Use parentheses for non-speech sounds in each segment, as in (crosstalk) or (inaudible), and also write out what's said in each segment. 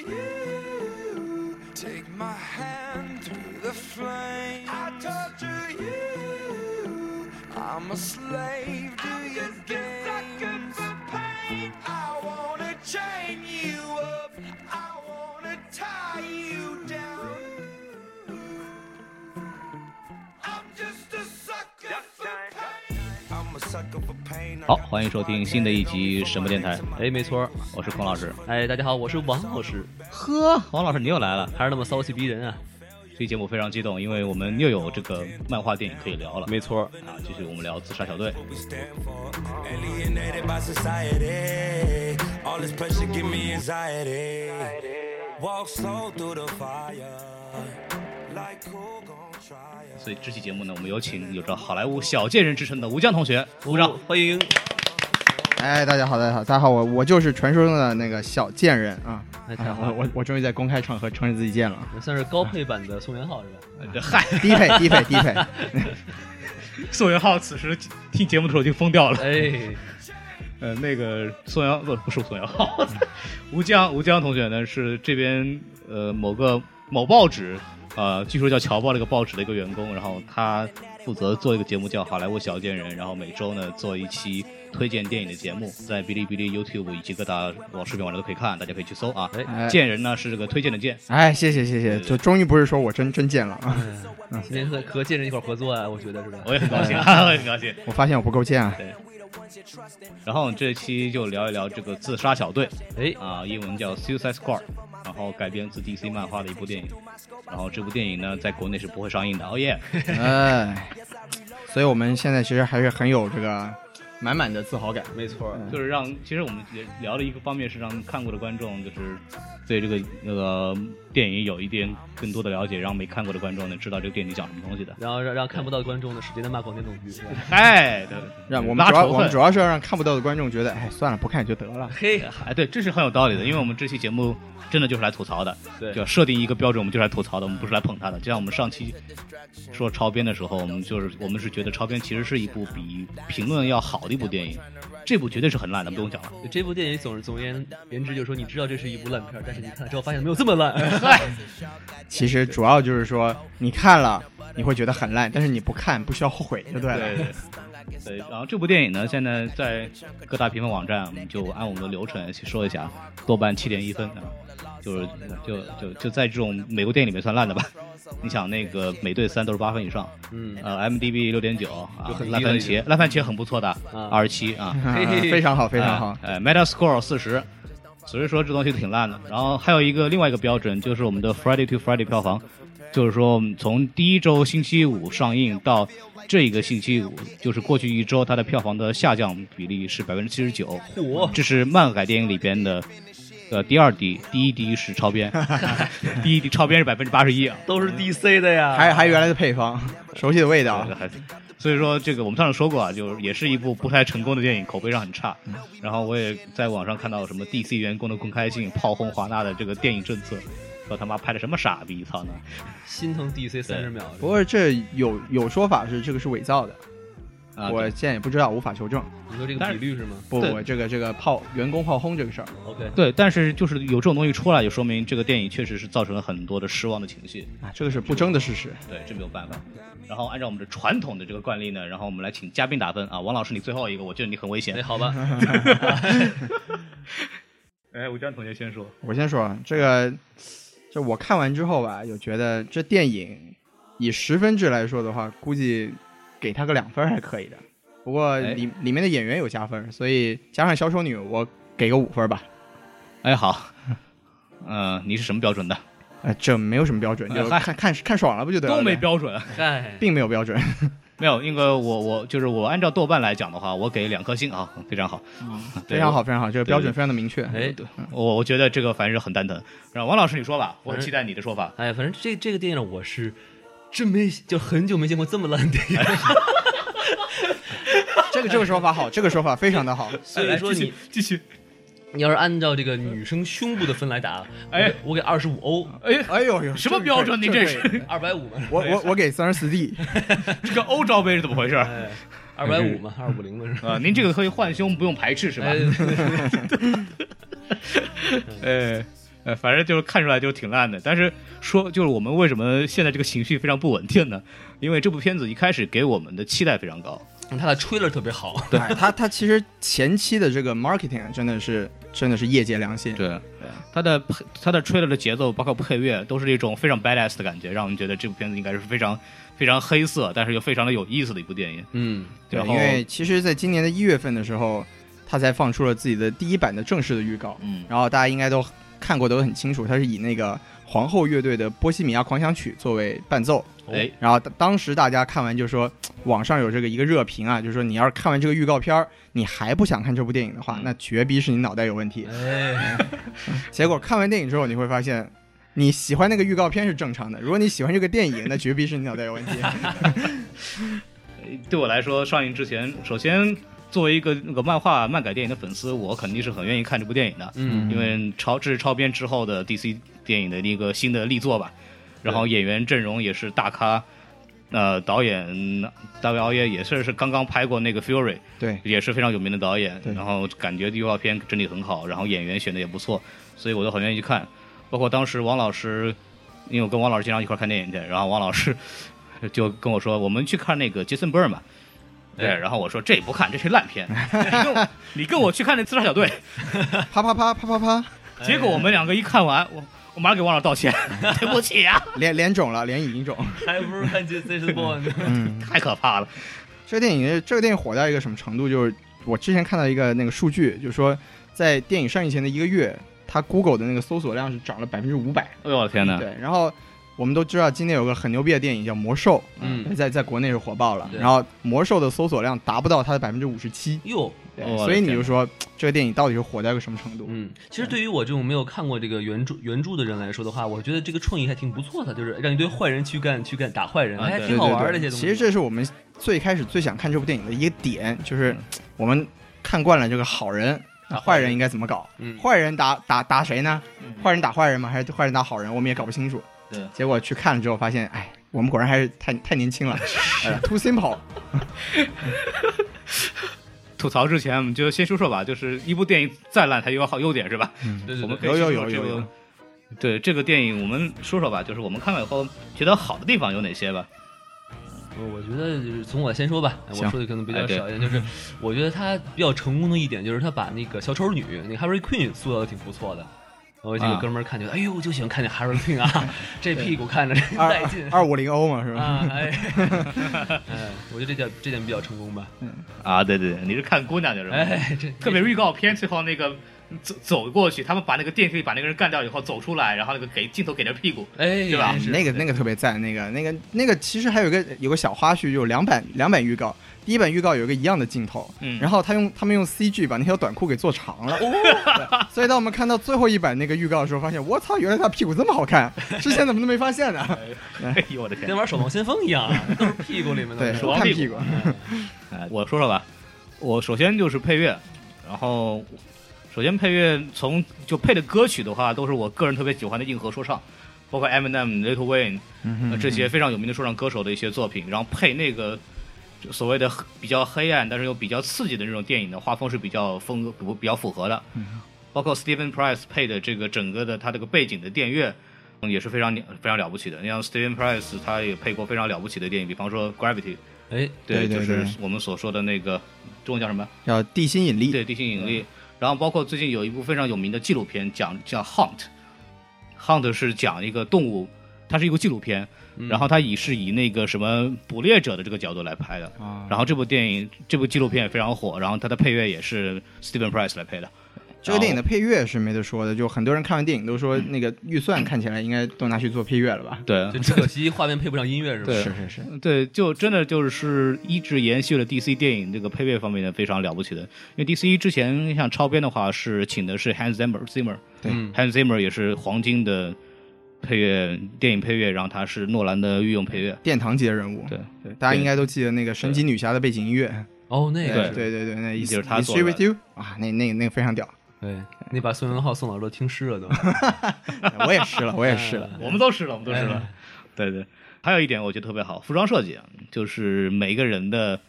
You. Take my hand through the flame. I torture you. I'm a slave to 好，欢迎收听新的一集什么电台？哎，没错，我是孔老师。哎，大家好，我是王老师，呵，王老师你又来了。还是那么骚气逼人啊！这期节目非常激动，因为我们又有这个漫画电影可以聊了。没错，啊，继续我们聊自杀小队。所以这期节目呢，我们有请有着好莱坞小贱人之称的吴江同学，鼓掌。欢迎。哎，大家好，大家好，大家好，我我就是传说中的那个小贱人啊！哎，太好了，我我我终于在公开场合承认自己贱了，算是高配版的宋元浩是吧？嗨，低配低配 (laughs) 低配，(laughs) 宋元浩此时听节目的时候已经疯掉了。哎，呃，那个宋元不不是宋元浩，(laughs) 吴江吴江同学呢是这边呃某个某报纸呃，据说叫侨报这个报纸的一个员工，然后他负责做一个节目叫《好莱坞小贱人》，然后每周呢做一期推荐电影的节目，在哔哩哔哩、YouTube 以及各大网视频网站都可以看，大家可以去搜啊。哎贱人呢是这个推荐的贱，哎，谢谢谢谢，就终于不是说我真真贱了啊！今天和和贱人一块合作啊，我觉得是吧？我也很高兴，我也很高兴。我发现我不够贱啊！然后这期就聊一聊这个自杀小队，哎，啊，英文叫 Suicide Squad，然后改编自 DC 漫画的一部电影。然后这部电影呢，在国内是不会上映的。哦耶！(laughs) 哎，所以我们现在其实还是很有这个满满的自豪感。没错儿，就是让，其实我们也聊的一个方面是让看过的观众就是对这个那个电影有一点更多的了解，让没看过的观众呢知道这个电影讲什么东西的。然后让让看不到的观众呢使劲的骂广电总局？(laughs) 哎，对，让我们主要我们主要是要让看不到的观众觉得，哎，算了，不看也就得了。嘿，(laughs) 哎，对，这是很有道理的，因为我们这期节目真的就是来吐槽的，对就设定一个标准，我们就是来吐槽的，我们不是来捧他的。就像我们上期说超编的时候，我们就是我们是觉得超编其实是一部比评论要好的一部电影，这部绝对是很烂的，不用讲了。这部电影总总而言言之就是说，你知道这是一部烂片，但是你看了之后发现没有这么烂。(laughs) (laughs) 其实主要就是说，你看了你会觉得很烂，但是你不看不需要后悔，就对了。对对对，然后这部电影呢，现在在各大评分网站，我们就按我们的流程去说一下，豆瓣七点一分啊，就是就就就在这种美国电影里面算烂的吧。你想那个《美队三》都是八分以上，嗯，呃，MDB 六点九啊烂番茄，烂番茄很不错的，啊。二十七啊，非常好，非常好。哎，哎，Metascore 四十，所以说这东西挺烂的。然后还有一个另外一个标准，就是我们的 Friday to Friday 票房，就是说我们从第一周星期五上映到这一个星期五，就是过去一周它的票房的下降比例是百分之七十九，嚯，这是漫改电影里边的。呃，第二滴，第一滴是超编，(laughs) 第一滴超编是百分之八十一啊，都是 DC 的呀，还还原来的配方，熟悉的味道。还所以说这个我们上次说过啊，就是也是一部不太成功的电影，口碑上很差。然后我也在网上看到什么 DC 员工的公开信炮轰华纳的这个电影政策，说他妈拍的什么傻逼，操呢！心疼 DC 三十秒。不过这有有说法是这个是伪造的，啊，我现在也不知道，无法求证。你说这个但是比率是吗不不，这个这个炮员工炮轰这个事儿，？OK，对，但是就是有这种东西出来，就说明这个电影确实是造成了很多的失望的情绪。啊，这个是不争的事实。对，这没有办法。然后按照我们的传统的这个惯例呢，然后我们来请嘉宾打分啊。王老师，你最后一个，我觉得你很危险哎，。好吧，(laughs) 哎，吴江同学先说。我先说啊，这个，就我看完之后吧，有觉得这电影以十分制来说的话，估计给他个两分还可以的。不过哎里里面的演员有加分，所以加上小丑女，我给个五分吧。哎，好，嗯、(laughs) 你是什么标准的？呃，这没有什么标准，就 (laughs) 哎看看看爽了不就得了呗？都没标准。嗨，(laughs) 并没有标准。没有，因为我我就是我按照豆瓣来讲的话，我给两颗星啊，非常好，对非常好，非常好，这个标准非常的明确。哎，对我我觉得这个反正是很蛋疼。然后王老师你说吧，我很期待你的说法。哎，反正这这个电影呢，我是真没就很久没见过这么烂的电影，(laughs) 这个这个说法好，这个说法非常的好。所以说你继续，你要是按照这个女生胸部的分来打，哎，我给二十五欧，哎，哎呦呦，什么标准？你这是二百五嘛，我我我给三十四 D，(laughs) 这个欧罩杯是怎么回事？哎，二百五嘛，二五零嘛是吧？(laughs) 啊，您这个可以换胸，不用排斥是吧？哎，反正就是看出来就挺烂的。但是说就是我们为什么现在这个情绪非常不稳定呢？因为这部片子一开始给我们的期待非常高，它的 trailer 特别好，(laughs) 对他他其实前期的这个 marketing 真的是真的是业界良心。对，它的配它的 trailer 的节奏，包括配乐，都是一种非常 badass 的感觉，让我们觉得这部片子应该是非常非常黑色，但是又非常的有意思的一部电影。嗯，对，因为其实，在今年的一月份的时候，他才放出了自己的第一版的正式的预告，嗯然后大家应该都看过，都很清楚，它是以那个皇后乐队的《波西米亚狂想曲》作为伴奏。哎，然后当当时大家看完就说，网上有这个一个热评啊，就是说你要是看完这个预告片儿，你还不想看这部电影的话，嗯那绝逼是你脑袋有问题。哎，(laughs) 结果看完电影之后，你会发现。你喜欢那个预告片是正常的，如果你喜欢这个电影，那绝逼是你脑袋有问题。(laughs) 对我来说，上映之前，首先作为一个那个漫画漫改电影的粉丝，我肯定是很愿意看这部电影的，嗯，因为超这是超编之后的 DC 电影的一个新的力作吧。然后演员阵容也是大咖，呃，导演大卫奥耶也是是刚刚拍过那个 Fury，对，也是非常有名的导演。对然后感觉预告片整体很好，然后演员选的也不错，所以我都很愿意去看。包括当时王老师，因为我跟王老师经常一块儿看电影去，然后王老师 (laughs) 就跟我说，我们去看那个杰森·伯尔嘛。对，哎然后我说这不看，这是烂片。(laughs) 你跟我你跟我去看那自杀小队，啪啪啪啪啪啪，(laughs) 结果我们两个一看完，我我马上给王老师道歉，(laughs) 对不起啊，脸脸肿了，脸已经肿。还不如看 Jason Bourne 呢。嗯，太可怕了。这个电影，这个电影火到一个什么程度？就是我之前看到一个那个数据，就是说在电影上映前的一个月，它 Google 的那个搜索量是涨了百分之五百。哎呦我的天哪！对，然后我们都知道今年有个很牛逼的电影叫《魔兽》，嗯在在国内是火爆了。然后《魔兽》的搜索量达不到它的百分之五十七，哟，对所以你天就说这个电影到底是火到一个什么程度？嗯，其实对于我这种没有看过这个原著原著的人来说的话，我觉得这个创意还挺不错的，就是让一堆坏人去干去干打坏人，还挺好玩的对这些东西。其实这是我们最开始最想看这部电影的一个点，就是嗯我们看惯了这个好人，坏人坏人应该怎么搞？嗯坏人打打打谁呢嗯？坏人打坏人吗？还是坏人打好人？我们也搞不清楚。对结果去看了之后发现，哎，我们果然还是太太年轻了，(laughs) 呃，too simple。(laughs) 吐槽之前，我们就先说说吧，就是一部电影再烂，它也有好优点是吧？对对对我们可以有有有有有对这个电影，我们说说吧，就是我们看了以后觉得好的地方有哪些吧？呃我觉得就是从我先说吧，我说的可能比较少一点，就是我觉得他比较成功的一点就是他把那个小丑女那个 Harley Queen 塑造的挺不错的。我有几个啊哥们儿看觉得，哎呦，我就喜欢看见 Harley Quinn 啊，(laughs) 这屁股看着真带劲二五零欧嘛，是吧？啊！哎，(laughs) 哎，我觉得这点这点比较成功吧。啊，对对对，你是看姑娘的是吧？哎，这 (laughs) 特别是预告片最后那个走走过去，他们把那个电梯把那个人干掉以后走出来，然后那个给镜头给着屁股，哎，对吧那个那个特别赞，那个那个那个其实还有一个有个小花絮，就有两版两版预告，第一版预告有一个一样的镜头，嗯。然后他用他们用 CG 把那条短裤给做长了，对所以当我们看到最后一版那个预告的时候，发现我操，原来他屁股这么好看，(laughs) 之前怎么都没发现呢？哎呦我的天。跟！玩《守望先锋》一样啊，(laughs) 都是屁股里面的。对，看屁股，哎，我说说吧，我首先就是配乐，然后首先配乐从就配的歌曲的话，都是我个人特别喜欢的硬核说唱，包括 Eminem、Little Wayne 这些非常有名的说唱歌手的一些作品，然后配那个就所谓的比较黑暗但是又比较刺激的那种电影的画风是比较风格比比较符合的，嗯包括 Stephen Price 配的这个整个的他这个背景的电乐。嗯也是非常了非常了不起的。你像 Stephen Price，他也配过非常了不起的电影，比方说《Gravity》，哎，对对就是我们所说的那个中文叫什么？叫地心引力，对，地心引力。然后包括最近有一部非常有名的纪录片，讲叫《Hunt》，Hunt 是讲一个动物，它是一个纪录片，然后它以是以那个什么捕猎者的这个角度来拍的。啊然后这部电影这部纪录片也非常火，然后它的配乐也是 Steven Price 来配的。这个电影的配乐是没得说的，就很多人看完电影都说那个预算看起来应该都拿去做配乐了吧？对就只可惜画面配不上音乐是吧？对是是是，对，就真的就是一直延续了 DC 电影这个配乐方面的非常了不起的。因为 DC 之前像超编的话是请的是 Hans Zimmer Zimmer，对嗯 Hans Zimmer 也是黄金的配乐电影配乐，然后他是诺兰的御用配乐。殿堂级的人物。对对，大家应该都记得那个神奇女侠的背景音乐。哦，那对个对对对，那意思就是他做 she 的 with you 啊，那那那个非常屌，对，那把宋文浩宋老师都听湿了都。(laughs) 我也湿了，我也湿了。(laughs) 我们都湿了，我们都湿了哎。对对，还有一点我觉得特别好，服装设计啊，就是每个人的。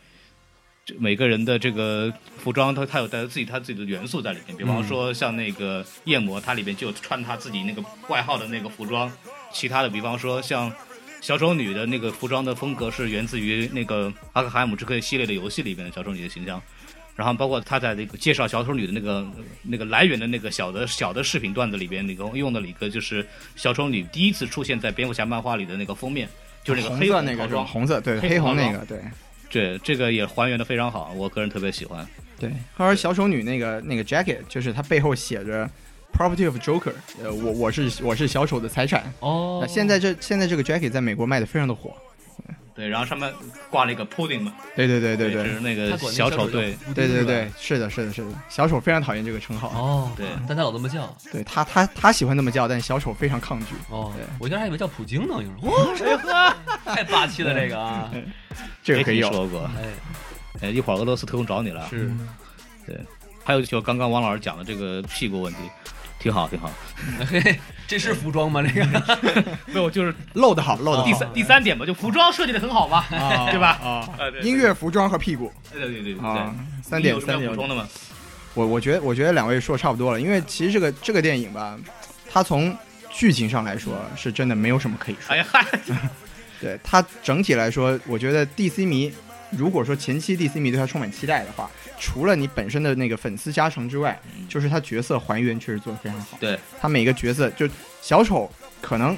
这每个人的这个服装，它它有带自己它自己的元素在里面。比方说像那个夜魔，它里边就穿他自己那个外号的那个服装。其他的，比方说像小丑女的那个服装的风格是源自于那个阿克海姆之克系列的游戏里边的小丑女的形象。然后包括他在那个介绍小丑女的那个那个来源的那个小的小的视频段子里边，那个用的一个就是小丑女第一次出现在蝙蝠侠漫画里的那个封面，就是那个黑红色那个是吧？红色对，黑黑红那个对对，这个也还原的非常好，我个人特别喜欢。对。还有小丑女那个那个 jacket，就是它背后写着 Property of Joker，呃，我我是我是小丑的财产。哦那，现在这现在这个 jacket 在美国卖的非常的火。对，然后上面挂了一个 pudding 嘛，对对对对对就是那个小丑对，对对对，是的是的是的，小丑非常讨厌这个称号。哦，对但他老这么叫。对他他他喜欢那么叫，但小丑非常抗拒。哦对，我一开始还以为叫普京呢，我说哇，谁喝？太霸气了这个啊！(laughs) 这个可以有。说过。哎，哎，一会儿俄罗斯特工找你了。是，对还有就刚刚王老师讲的这个屁股问题，挺好挺好。(laughs) 这是服装吗？这个 (laughs) 没有，就是露的好，露的好。第三第三点吧，就服装设计的很好嘛，啊 (laughs) 对吧？啊，音乐、服装和屁股对对对对啊对，，三点三点补充的吗？我我觉得我觉得两位说的差不多了，因为其实这个这个电影吧，它从剧情上来说是真的没有什么可以说哎。呀嗨，对它整体来说，我觉得 DC 迷，如果说前期 DC 迷对他充满期待的话，除了你本身的那个粉丝加成之外，就是他角色还原确实做得非常好。对，他每个角色就小丑可能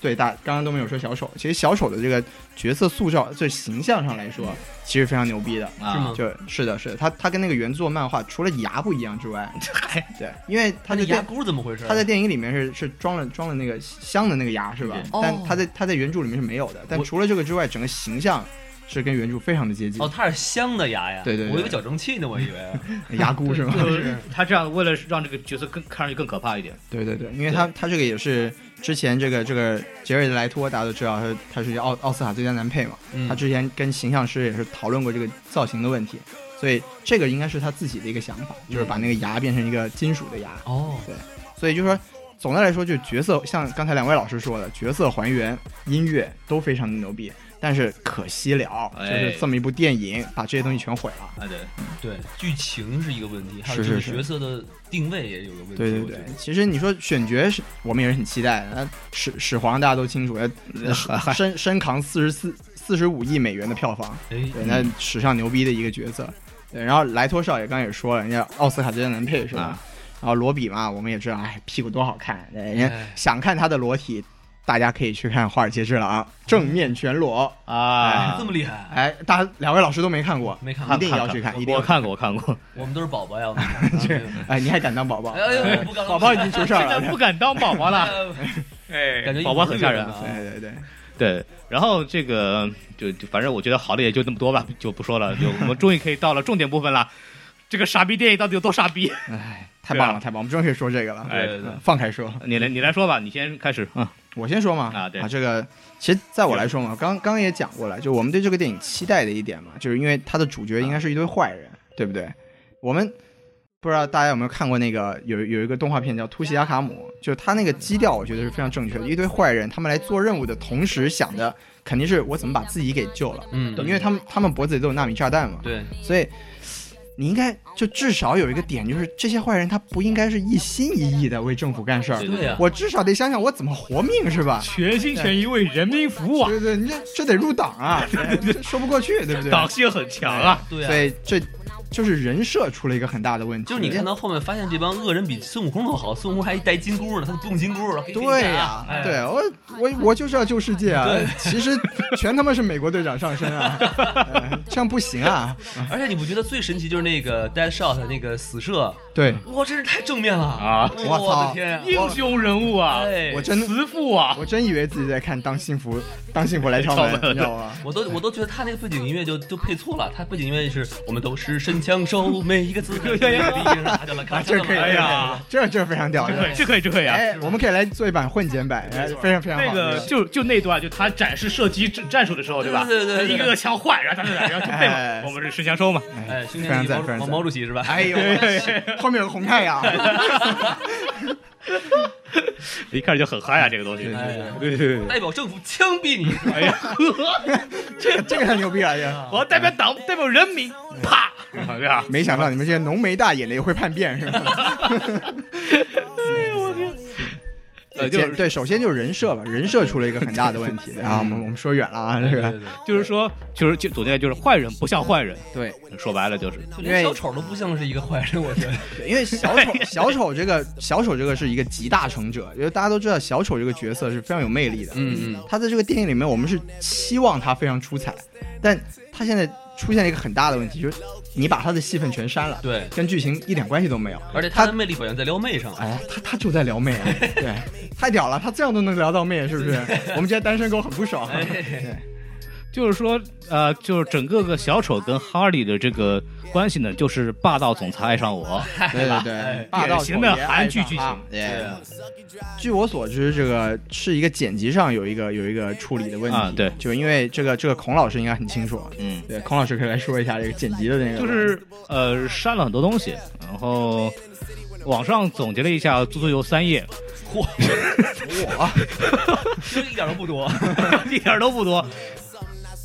对大刚刚都没有说小丑，其实小丑的这个角色塑造，这形象上来说，其实非常牛逼的。啊是吗就是的，是的，他他跟那个原作漫画除了牙不一样之外，(laughs) 对，因为他的电箍怎么回事？他在电影里面是是装了装了那个镶的那个牙是吧对？但哦他在他在原著里面是没有的。但除了这个之外，整个形象是跟原著非常的接近哦，。它是镶的牙呀？对对对我以为矫正器呢，我以为。(laughs) 牙箍是吗？就是他这样为了让这个角色更看上去更可怕一点。对对对，因为他他这个也是之前这个这个杰瑞的莱托，大家都知道他他是奥奥斯卡最佳男配嘛，嗯他之前跟形象师也是讨论过这个造型的问题，所以这个应该是他自己的一个想法，就是把那个牙变成一个金属的牙，哦，对所以就是说。总的来说，就是角色，像刚才两位老师说的，角色还原、音乐都非常的牛逼，但是可惜了，就哎是这么一部电影把这些东西全毁了。啊，对，对，剧情是一个问题，还有角色的定位也有个问题。对对对其实你说选角是我们也是很期待的。那始始皇大家都清楚，呃嗨身身扛四十四四十五亿美元的票房，哎，对，那史上牛逼的一个角色。对，然后莱托少爷刚才也说了，人家奥斯卡最佳男配是吧？啊然后罗比嘛，我们也知道，哎，屁股多好看，对人家哎想看他的裸体，大家可以去看《华尔街之狼》，正面全裸。啊，这么厉害，哎，大家两位老师都没看过，没看过一定要去看，一定要我看过，我看过。我们都是宝宝呀。我们 (laughs) 啊哎，你还敢当宝宝？哎哎我不敢宝宝已经出事儿了。现在不敢当宝宝了，哎感觉宝宝很吓人啊。对对对，对，然后这个就就反正我觉得好的也就那么多吧，就不说了。(laughs) 就我们终于可以到了重点部分了。这个傻逼电影到底有多傻逼？哎，太棒了，啊太棒，我们终于可以说这个了。哎对对对放开说，你来，你来说吧，你先开始。嗯，我先说嘛。啊对这个其实在我来说嘛，刚刚也讲过了，就我们对这个电影期待的一点嘛，就是因为它的主角应该是一堆坏人，对不对？我们不知道大家有没有看过那个有有一个动画片叫《突袭阿卡姆》，就是它那个基调，我觉得是非常正确的。一堆坏人，他们来做任务的同时想的肯定是我怎么把自己给救了，嗯，因为他们他们脖子里都有纳米炸弹嘛，对，所以你应该就至少有一个点，就是这些坏人他不应该是一心一意的为政府干事儿，对呀，我至少得想想我怎么活命是吧？全心全意为人民服务啊，对对，你这这得入党啊，(laughs) 这说不过去，对不对？党性很强啊。对啊所，以这就是人设出了一个很大的问题。就是你看到后面发现这帮恶人比孙悟空都好，孙悟空还带金箍呢，他不用金箍了，对呀、哎。对我我 (laughs) 我就是要救世界啊！(laughs) 其实全他妈是美国队长上身啊，呃 (laughs) 这样不行啊！而且你不觉得最神奇就是那个 Dead Shot 那个死射，对。哇，真是太正面了。啊我操。的天。啊！英雄人物啊，哎。我真的慈父啊，我真以为自己在看《当幸福当幸福来敲门你知道吗？我都我都觉得他那个背景音乐就就配错了，他背景音乐是我们都是枪手，每一个字都有力量，他就了，卡，这可以，哎呀这这非常屌这可以，的。这可以，这可以啊。哎，我们可以来做一版混剪版，哎非常非常好。那个就就那段，就他展示射击战战术的时候，对吧？对对对一个个枪换，然后他就然后就背嘛，我们是神枪手嘛。哎，非常赞毛毛非常赞毛主席是吧？哎呦，后面有个红太阳，(laughs) 一开始就很嗨啊，这个东西。对哎呀对对对对。代表政府枪毙你！(laughs) 哎呀呵，(laughs) 这个这个很牛逼啊！这个我要代表党，代表人民，啪，对吧？没想到你们这些浓眉大眼的也会叛变，是吧？呃，就是对，首先就是人设吧，人设出了一个很大的问题啊。我们我们说远了啊，这个就是说，就是就总结就是坏人不像坏人，对，说白了就是就连小丑都不像是一个坏人，我觉得。对因为小丑小丑这个小丑这个是一个集大成者，因为大家都知道小丑这个角色是非常有魅力的。嗯嗯，他在这个电影里面，我们是期望他非常出彩，但他现在出现了一个很大的问题，就是你把他的戏份全删了，对，跟剧情一点关系都没有。而且他的魅力好像在撩妹上。哎，他他就在撩妹啊，(laughs) 对，太屌了，他这样都能撩到妹，是不是？我们这些单身狗很不爽。哎对就是说，呃，就是整个个小丑跟哈利的这个关系呢，就是霸道总裁爱上我，(laughs) 对对对，霸道典型的韩剧剧情。爱上他。对。啊。据我所知，这个是一个剪辑上有一个有一个处理的问题。啊对。就因为这个这个孔老师应该很清楚，嗯，对，孔老师可以来说一下这个剪辑的那个，就是呃删了很多东西，然后网上总结了一下，足足有三页，嚯，我？(laughs) 这 (laughs) 一点都不多。一点都不多。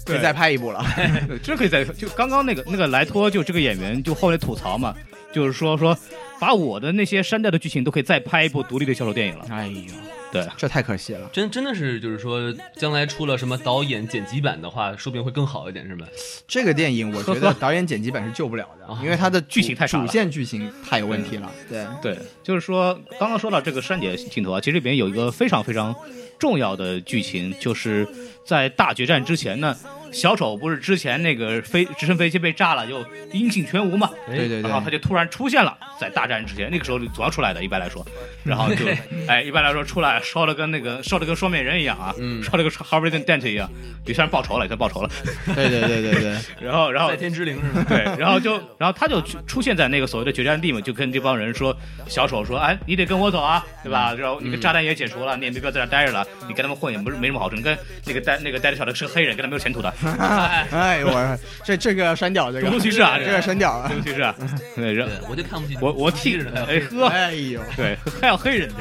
可以再拍一部了。(laughs) 对这可以再就刚刚那个那个莱托就这个演员就后来吐槽嘛，就是说说把我的那些删掉的剧情都可以再拍一部独立的小丑电影了。哎呦，对，这太可惜了。真真的是，就是说，将来出了什么导演剪辑版的话，说不定会更好一点，是吧？这个电影我觉得导演剪辑版是救不了的，(laughs) 因为它的剧情太主线剧情太有问题了。对，对，就是说刚刚说到这个删减镜头啊，其实里边有一个非常非常重要的剧情，就是在大决战之前呢。小丑不是之前那个飞直升飞机被炸了，就音信全无嘛？对对对然后他就突然出现了，在大战之前，那个时候总要出来的，一般来说，然后就 (laughs) 哎，一般来说出来烧的跟那个烧的跟双面人一样啊，嗯烧的跟 Harvey Dent 一样，也算是报仇了，也算报仇了。对对对对对，(laughs) 然后，然后在天之灵是吗？对，然后就，然后他就出出现在那个所谓的决战地嘛，就跟这帮人说，小丑说，哎，你得跟我走啊，对吧？然后你个炸弹也解除了，你也没必要在这待着了，你跟他们混也不是没什么好处，你跟那个带那个带着小的是个黑人，跟他没有前途的，(laughs) 哎呦我这这个删掉这个种族歧视啊这个删掉啊 (laughs) 对。不起是啊？对，我就看不起我我替人还有哎呵，哎呦，对，还要黑人家，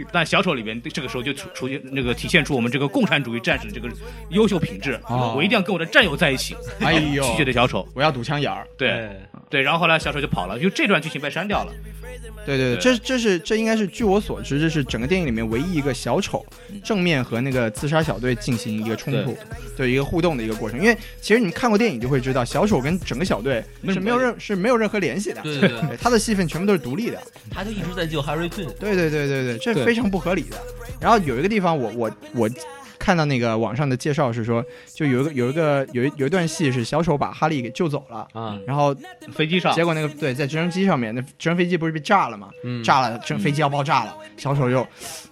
(laughs) 但小丑里边这个时候就出出现那个体现出我们这个共产主义战士这个优秀品质，哦我一定要跟我的战友在一起，哎呦拒绝的小丑，我要堵枪眼儿。对哎对，然后后来小丑就跑了，就这段剧情被删掉了。对对对，对这这是这应该是据我所知，这是整个电影里面唯一一个小丑正面和那个自杀小队进行一个冲突，对一个互动的一个过程。因为其实你们看过电影就会知道，小丑跟整个小队是没有任是没有任何联系的，对对对，对 (laughs) 他的戏份全部都是独立的。他就一直在救 Harry Quinn。对对对对对，这对非常不合理的。然后有一个地方我，我我看到那个网上的介绍是说，就有一个有一个有一有一段戏是小丑把哈利给救走了，啊，然后飞机上结果那个对在直升机上面，那直升飞机不是被炸了吗？嗯，炸了，直升飞机要爆炸了，小丑就，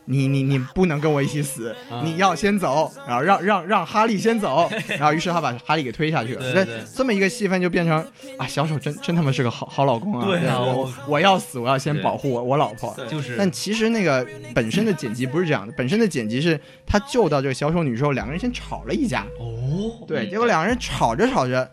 你你你不能跟我一起死，啊你要先走，然后让让让哈利先走，(laughs) 然后于是他把哈利给推下去了。这对对这么一个戏份就变成啊，小丑真真他妈是个好好老公啊！对啊我我我要死，我要先保护我我老婆。就是但其实那个本身的剪辑不是这样的，本身的剪辑是他救到这个小丑女之后，两个人先吵了一架，哦，对，结果两个人吵着吵着，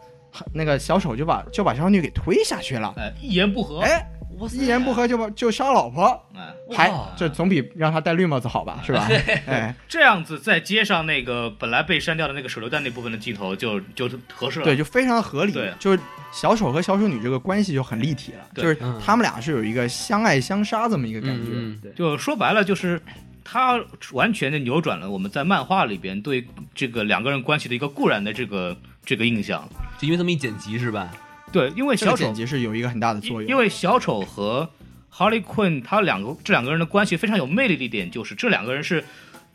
那个小丑就把就把小丑女给推下去了，哎，一言不合，哎，一言不合就把就杀老婆，哎，还这总比让他戴绿帽子好吧，是吧？哎，这样子再接上那个本来被删掉的那个手榴弹那部分的镜头就，就合适了。对，就非常合理。对，就是小丑和小丑女这个关系就很立体了，对。就是嗯。他们俩是有一个相爱相杀这么一个感觉。就说白了就是。他完全的扭转了我们在漫画里边对这个两个人关系的一个固然的这个这个印象，就因为这么一剪辑是吧？对，因为这个小丑剪辑是有一个很大的作用。因因为小丑和 Harley Quinn 他两个这两个人的关系非常有魅力的一点就是这两个人是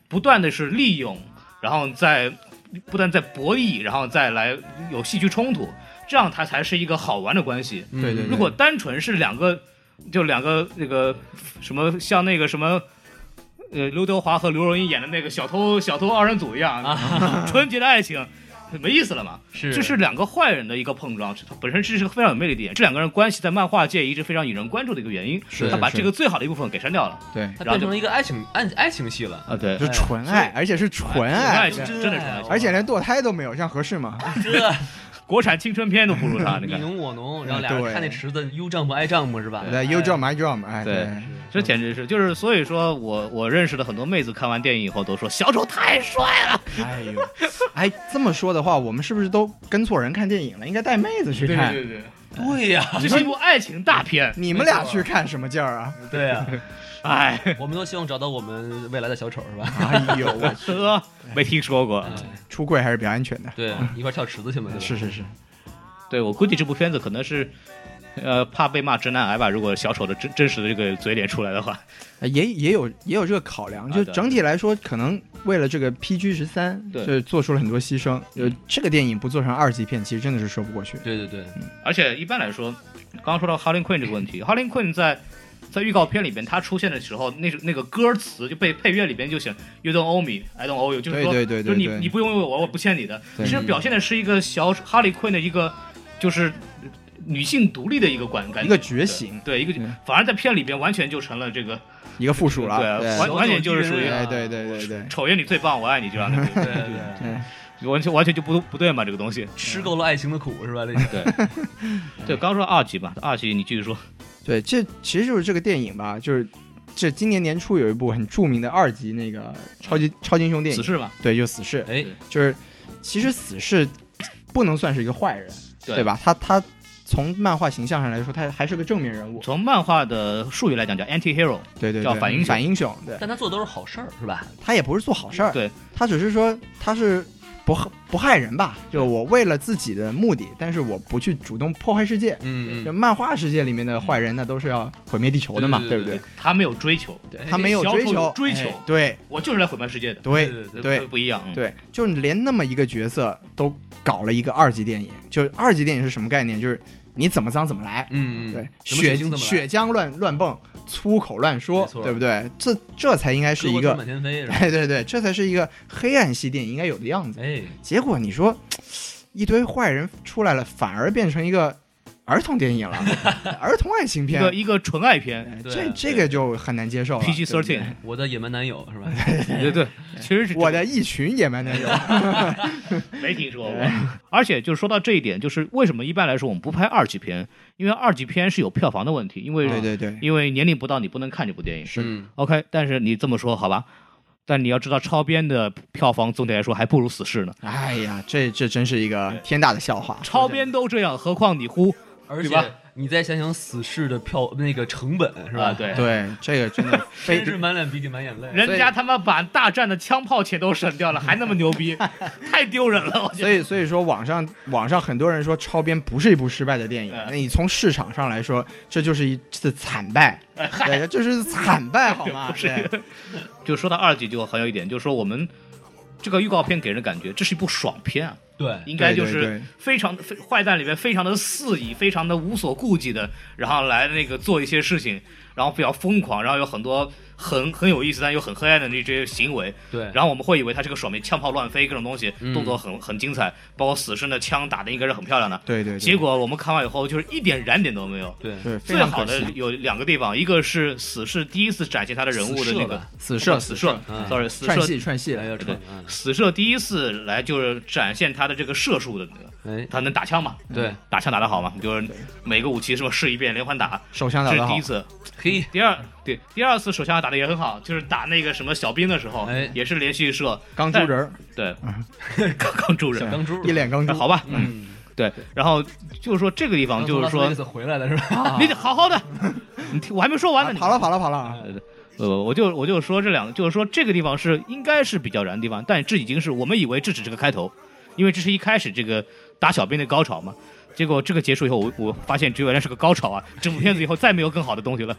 不断的是利用，然后再不断在博弈，然后再来有戏剧冲突，这样他才是一个好玩的关系。对对对，如果单纯是两个就两个那个什么像那个什么。呃，刘德华和刘若英演的那个小偷小偷二人组一样，(laughs) 纯洁的爱情，没意思了嘛。是这是两个坏人的一个碰撞，它本身这是个非常有魅力的点。这两个人关系在漫画界一直非常引人关注的一个原因，是是他把这个最好的一部分给删掉了对，他变成了一个爱情爱爱情戏了。啊，对是纯爱，而且是纯爱，情，真的是爱情，而且连堕胎都没有，像合适吗？(laughs) 这国产青春片都不如他，(laughs) 你你，侬我侬，然后俩人看那池子，you jump I jump 是吧？对，You drum I drum，哎，对这简直是，就是所以说我我认识的很多妹子看完电影以后都说小丑太帅了，哎呦，哎，这么说的话，我们是不是都跟错人看电影了？应该带妹子去看。对对，对呀，这是一部爱情大片，你们俩去看什么劲儿啊？对呀，(laughs) 哎，我们都希望找到我们未来的小丑是吧？哎呦，我去呵，没听说过。出柜还是比较安全的。对，一块跳池子去嘛，对？是是是，对我估计这部片子可能是，呃，怕被骂直男癌吧。如果小丑的真真实的这个嘴脸出来的话，呃也也有也有这个考量，就整体来说，可能为了这个 PG 十三，对就做出了很多牺牲。就这个电影不做成二级片，其实真的是说不过去。对对对，而且一般来说，刚刚说到 Harley Quinn 这个问题，Harley Quinn 在在预告片里边他出现的时候，那那个歌词就被配乐里边就写 You don't owe me, I don't owe you，就是说，对对对对就是你你不拥有我，我不欠你的。对其实表现的是一个小 Harley Quinn 的一个就是女性独立的一个观感，一个觉醒，对，一个对反而在片里边完全就成了这个一个附属了。对对完完全就是属于小对对对对对丑爷你最棒，我爱你这样的，对对对，完全完全就不不对嘛，这个东西。吃够了爱情的苦是吧？这对，对，刚说二级吧，二级你继续说。对，这其实就是这个电影吧，就是这今年年初有一部很著名的二级那个超级超级英雄电影，死侍吧，对，就死侍，哎，就是其实死侍不能算是一个坏人，对对吧？他他从漫画形象上来说，他还是个正面人物，从漫画的术语来讲叫 anti hero，对对对，叫反英雄。反英雄，对，但他做的都是好事儿是吧？他也不是做好事儿，对，他只是说他是不不害人吧，就我为了自己的目的，但是我不去主动破坏世界。嗯就漫画世界里面的坏人，那都是要毁灭地球的嘛，对对对不对？他没有追求，他没有追求，追求。哎对。我就是来毁灭世界的，对对对对。不不一样。嗯，对，就是连那么一个角色都搞了一个二级电影，就二级电影是什么概念？就是你怎么脏怎么来，嗯嗯，对，血血浆乱乱蹦，粗口乱说对不对？这这才应该是一个？(laughs) 对对对，这才是一个黑暗系电影应该有的样子。哎，结果你说一堆坏人出来了，反而变成一个儿童电影了，(laughs) 儿童爱情片一个，一个纯爱片这这个就很难接受了。，PG thirteen，我的野蛮男友是吧？对对，(laughs) 其实是我的一群野蛮男友，(laughs) 没听说过。而且就是说到这一点，就是为什么一般来说我们不拍二级片，因为二级片是有票房的问题，因为对对对，因为年龄不到你不能看这部电影。是，OK，但是你这么说好吧，但你要知道超编的票房总体来说还不如死侍呢。哎呀，这这真是一个天大的笑话。超编都这样，何况你呼而且你再想想死侍的票那个成本是吧？啊？，对，对，这个真的 (laughs) 非真是满脸鼻涕满眼泪。人家他妈把大战的枪炮钱都省掉了，还那么 (laughs) 牛逼，太丢人了！我觉得。所以，所以说网上网上很多人说超编不是一部失败的电影，嗯那你从市场上来说，这就是一次惨败，(laughs) 对，这是惨败好吗？不是对就说到二级就很有一点，就是说我们这个预告片给人感觉这是一部爽片啊，对，应该就是对对对。非常非坏蛋里面非常的肆意，非常的无所顾忌的，然后来那个做一些事情，然后比较疯狂，然后有很多很很有意思但又很黑暗的那些行为，对，然后我们会以为他是个爽片，枪炮乱飞，各种东西嗯动作很很精彩，包括死神的枪打的应该是很漂亮的。对对对，结果我们看完以后，就是一点燃点都没有。对，最好。的有两个地方，一个是死侍第一次展现他的人物的那个死射吧死射死射嗯，sorry，死射串射戏串戏哎呀，对这，嗯死射第一次来就是展现他的这个射术的那个，哎，他能打枪嘛？对，打枪打得好嘛？就是每个武器是吧试一遍连环打，手枪打得好。这是第一，次。嘿，第二对第二次手枪打的也很好，就是打那个什么小兵的时候，哎。也是连续射，钢珠人儿，对，刚刚住人，钢珠，一脸钢珠，好吧，嗯，对，然后就是说这个地方就是说回来的是吧？你得好好的，(laughs) 你听我还没说完呢，跑了跑了跑了。啊，呃，我就我就说这两个，就是说这个地方是应该是比较燃的地方，但这已经是我们以为这只是个开头，因为这是一开始这个打小兵的高潮嘛。结果这个结束以后，我我发现只有那是个高潮啊！整部片子以后再没有更好的东西了。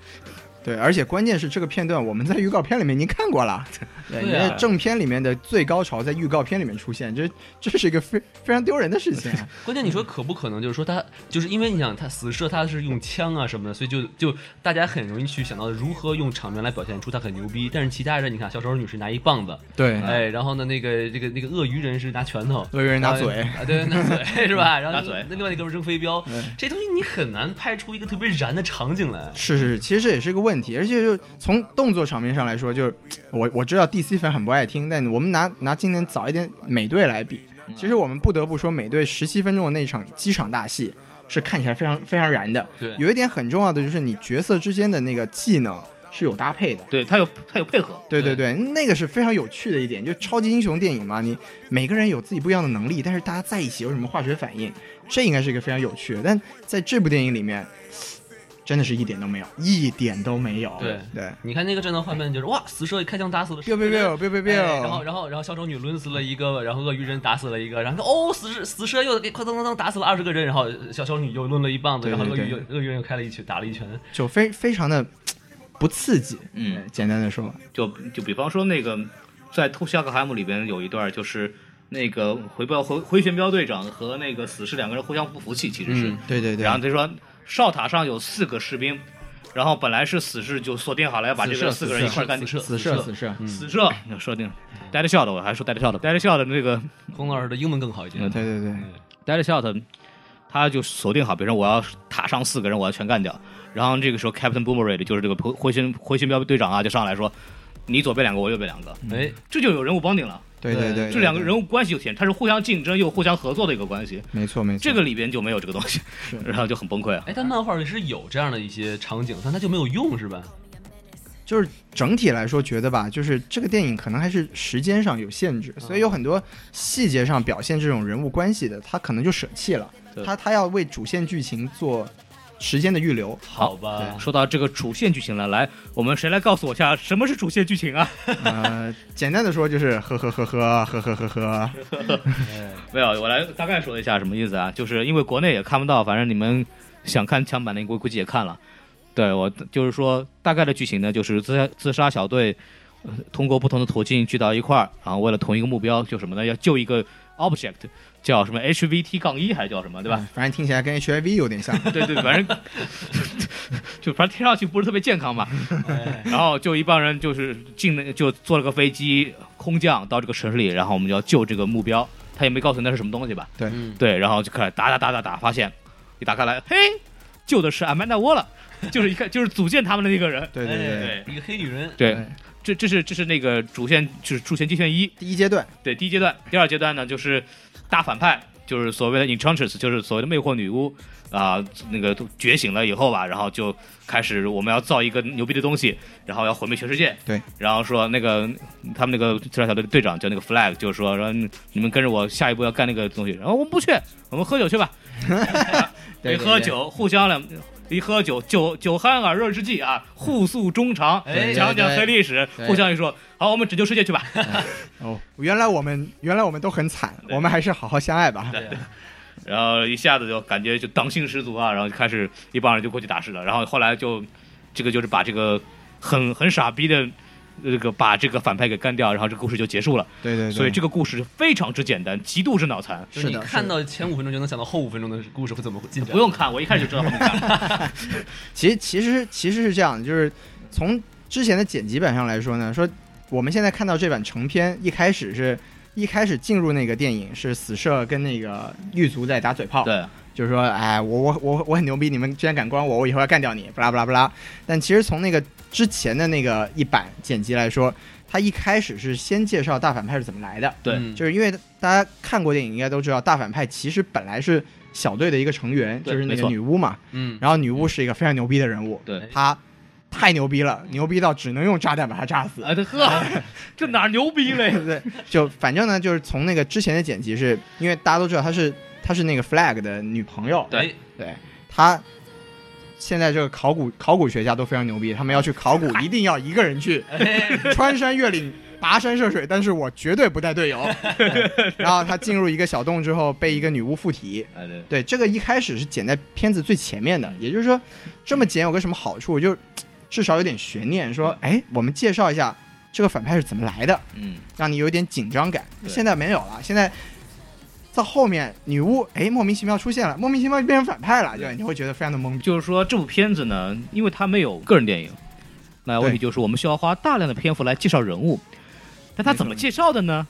对，而且关键是这个片段我们在预告片里面已经看过了，(laughs) 对，对啊你这正片里面的最高潮在预告片里面出现，这这是一个非非常丢人的事情啊。(laughs) 关键你说可不可能就是说他就是因为你想他死射他是用枪啊什么的，所以就就大家很容易去想到如何用场面来表现出他很牛逼。但是其他人你看小丑女是拿一棒子，对哎，然后呢那个这个那个鳄鱼人是拿拳头，鳄鱼人拿嘴啊对拿嘴 (laughs) 是吧？然后拿嘴那另外那哥们扔飞镖，这东西你很难拍出一个特别燃的场景来。是是是，其实这也是个问题，而且就从动作场面上来说，就是我我知道 DC 粉很不爱听，但我们拿拿今年早一点美队来比，其实我们不得不说，美队十七分钟的那场机场大戏是看起来非常非常燃的。对有一点很重要的就是你角色之间的那个技能是有搭配的。对他有他有配合，对对对，那个是非常有趣的一点，就超级英雄电影嘛，你每个人有自己不一样的能力，但是大家在一起有什么化学反应，这应该是一个非常有趣的。但在这部电影里面，真的是一点都没有，一点都没有。对对你看那个战斗画面，就是哇，死蛇一开枪打死了，biu biu biu biu biu 哎然后，biu，然后，然后小丑女抡死了一个，然后鳄鱼人打死了一个，然后哦，死死蛇又给哐当当当打死了二十个人，然后小丑女又抡了一棒子，然后鳄鱼又鳄鱼人又开了一拳，打了一拳。就非非常的不刺激。嗯，简单的说，就就比方说那个在《偷夏克海姆》里边有一段就是。那个回标回回旋镖队长和那个死士两个人互相不服气，其实是，嗯对对对，然后他说哨塔上有四个士兵，然后本来是死士就锁定好了要把这个四个人一块儿干死射死射死射，死射设定。dead shot，我还说 dead shot，dead shot 的。那个孔老师的英文更好一点。对对对，dead shot，他就锁定好，比如说我要塔上四个人，我要全干掉。然后这个时候 Captain Boomerang 就是这个回回旋回旋镖队长啊，就上来说，你左边两个，我右边两个，哎，这就有人物帮顶了。对对对，这两个人物关系有挺，它是互相竞争又互相合作的一个关系。没错没错，这个里边就没有这个东西，然后就很崩溃啊。哎，但漫画里是有这样的一些场景，但它就没有用，是吧？就是整体来说，觉得吧，就是这个电影可能还是时间上有限制，所以有很多细节上表现这种人物关系的，他可能就舍弃了。对他他要为主线剧情做时间的预留。好吧，说到这个主线剧情了，来，我们谁来告诉我一下什么是主线剧情啊？呃，简单的说就是呵呵呵呵呵呵呵呵。(laughs) 没有，我来大概说一下什么意思啊？就是因为国内也看不到，反正你们想看枪版的，我估计也看了。对我就是说，大概的剧情呢，就是自杀自杀小队、呃通过不同的途径聚到一块儿，然后为了同一个目标，就什么呢？要救一个 object，叫什么 HVT 杠一还是叫什么，对吧？嗯反正听起来跟 HIV 有点像。(laughs) 对对，反正就反正听上去不是特别健康嘛。然后就一帮人就是进了，就坐了个飞机空降到这个城市里，然后我们就要救这个目标。他也没告诉你那是什么东西吧？嗯，对，然后就开始打打打打打，发现一打开来，嘿，救的是阿曼达沃了，就是一看就是组建他们的那个人。对对对，哎一个黑女人，对对，这这是这是那个主线，就是主线机线一。第一阶段，对，第一阶段，第二阶段呢就是大反派，就是所谓的 Enchantress，就是所谓的魅惑女巫啊、那个都觉醒了以后吧，然后就开始我们要造一个牛逼的东西，然后要毁灭全世界。对，然然后说那个他们那个自杀小队的队长叫那个 Flag，就是说说你你们跟着我下一步要干那个东西，然后我们不去，我们喝酒去吧。(laughs) 对一喝酒，互相两一喝酒，酒酒酣耳热之际啊，互诉衷肠，哎讲讲黑历史，互相一说，好，我们拯救世界去吧。哦，原来我们原来我们都很惨，我们还是好好相爱吧。对然后一下子就感觉就党性十足啊，然后就开始一帮人就过去打事了。然后后来就这个就是把这个很很傻逼的这个把这个反派给干掉，然后这个故事就结束了。对对对，所以这个故事非常之简单，极度之脑残。就是的看到前五分钟就能想到后五分钟的故事会怎么进展。不用看，我一开始就知道后面干。(laughs) 其实其实其实是这样的，就是从之前的剪辑版上来说呢，说我们现在看到这版成片，一开始是一开始进入那个电影是死射跟那个狱卒在打嘴炮，对，就是说，哎，我我我我很牛逼，你们居然敢关我，我以后要干掉你，不拉不拉。不拉。但其实从那个之前的那个一版剪辑来说，他一开始是先介绍大反派是怎么来的，对。嗯。就是因为大家看过电影应该都知道，大反派其实本来是小队的一个成员，就是那个女巫嘛。嗯，然后女巫是一个非常牛逼的人物，对。她太牛逼了，牛逼到只能用炸弹把他炸死。哎，这呵，(laughs) 这哪牛逼嘞？对对，就反正呢，就是从那个之前的剪辑是，因为大家都知道她是她是那个 Flag 的女朋友，对，对她。现在这个考古考古学家都非常牛逼，他们要去考古，一定要一个人去，哎穿山越岭跋山涉水，但是我绝对不带队友。(laughs) 然后他进入一个小洞之后，被一个女巫附体。哎对，对，这个一开始是剪在片子最前面的，也就是说，这么剪有个什么好处？就至少有点悬念，说，哎，我们介绍一下这个反派是怎么来的，嗯，让你有点紧张感。现在没有了，现在到后面女巫哎莫名其妙出现了，莫名其妙就变成反派了，对，你会觉得非常的懵逼。就是说这部片子呢，因为它没有个人电影，那问题就是我们需要花大量的篇幅来介绍人物，但他怎么介绍的呢？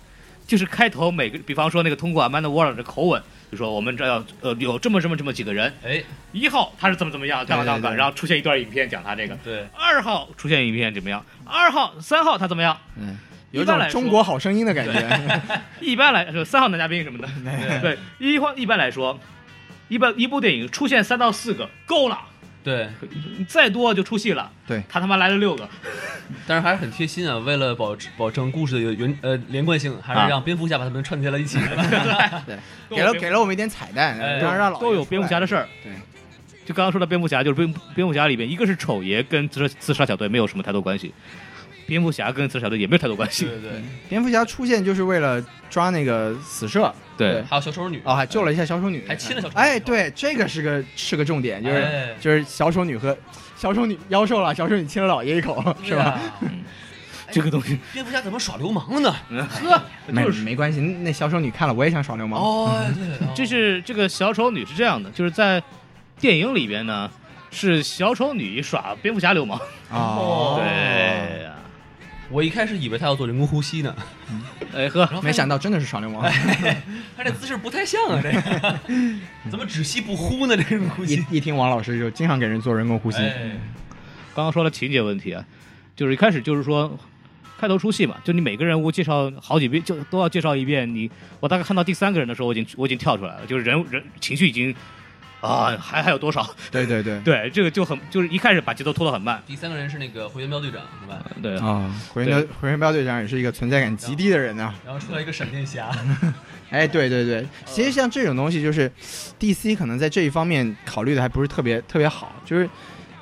就是开头每个，比方说那个通过 Amanda Waller 的口吻，就说我们这要呃有这么这么这么几个人，哎，一号他是怎么怎么样，对干嘛干嘛干嘛，对对然后出现一段影片讲他这个，对，二号出现影片怎么样，二号、三号他怎么样？嗯，有一种中国好声音的感觉。(laughs) 一般来说，三号男嘉宾什么的，对，一般一般来说，一般一部电影出现三到四个够了，对，再多就出戏了。对。他他妈来了六个，(laughs) 但是还是很贴心啊，为了保持保证故事的原呃连贯性，还啊。是让蝙蝠侠把他们串接在了一起。(laughs) 对，给了给了我们一点彩蛋，哎让让老都有蝙蝠侠的事儿。对，就刚刚说的蝙蝠侠，就是蝙蝙蝠侠里边，一个是丑爷跟自杀自杀小队没有什么太多关系，蝙蝠侠跟自杀小队也没有太多关系。对对，蝙蝠侠出现就是为了抓那个死射，对还有小丑女啊，还救了一下小丑女，还亲了小丑女哎，对，这个是个是个重点，就是、哎就是小丑女和小丑女妖兽了，小丑女亲了老爷一口，是吧？(laughs) 这个东西，蝙蝠侠怎么耍流氓呢？呵，(laughs) 没就是没关系，那小丑女看了我也想耍流氓。哦，对，这是这个小丑女是这样的，就是在电影里边呢，是小丑女耍蝙蝠侠流氓。哦，(laughs) 对呀，我一开始以为他要做人工呼吸呢，(laughs) 哎呵，没想到真的是耍流氓，(laughs) 他这姿势不太像啊，这个 (laughs) 怎么只吸不呼呢？这种呼吸一，一听王老师就经常给人做人工呼吸。哎刚刚说了情节问题啊，就是一开始就是说。开头出戏嘛，就你每个人物介绍好几遍，就都要介绍一遍。你我大概看到第三个人的时候，我已经我已经跳出来了，就是人人情绪已经啊还还有多少？对对对，对，这个就很就是一开始把节奏拖得很慢。第三个人是那个回旋镖队长，是吧？对，啊，回旋镖回旋镖队长也是一个存在感极低的人啊。然后出来一个闪电侠，(laughs) 哎，对对对，其实像这种东西，就是 DC 可能在这一方面考虑的还不是特别特别好，就是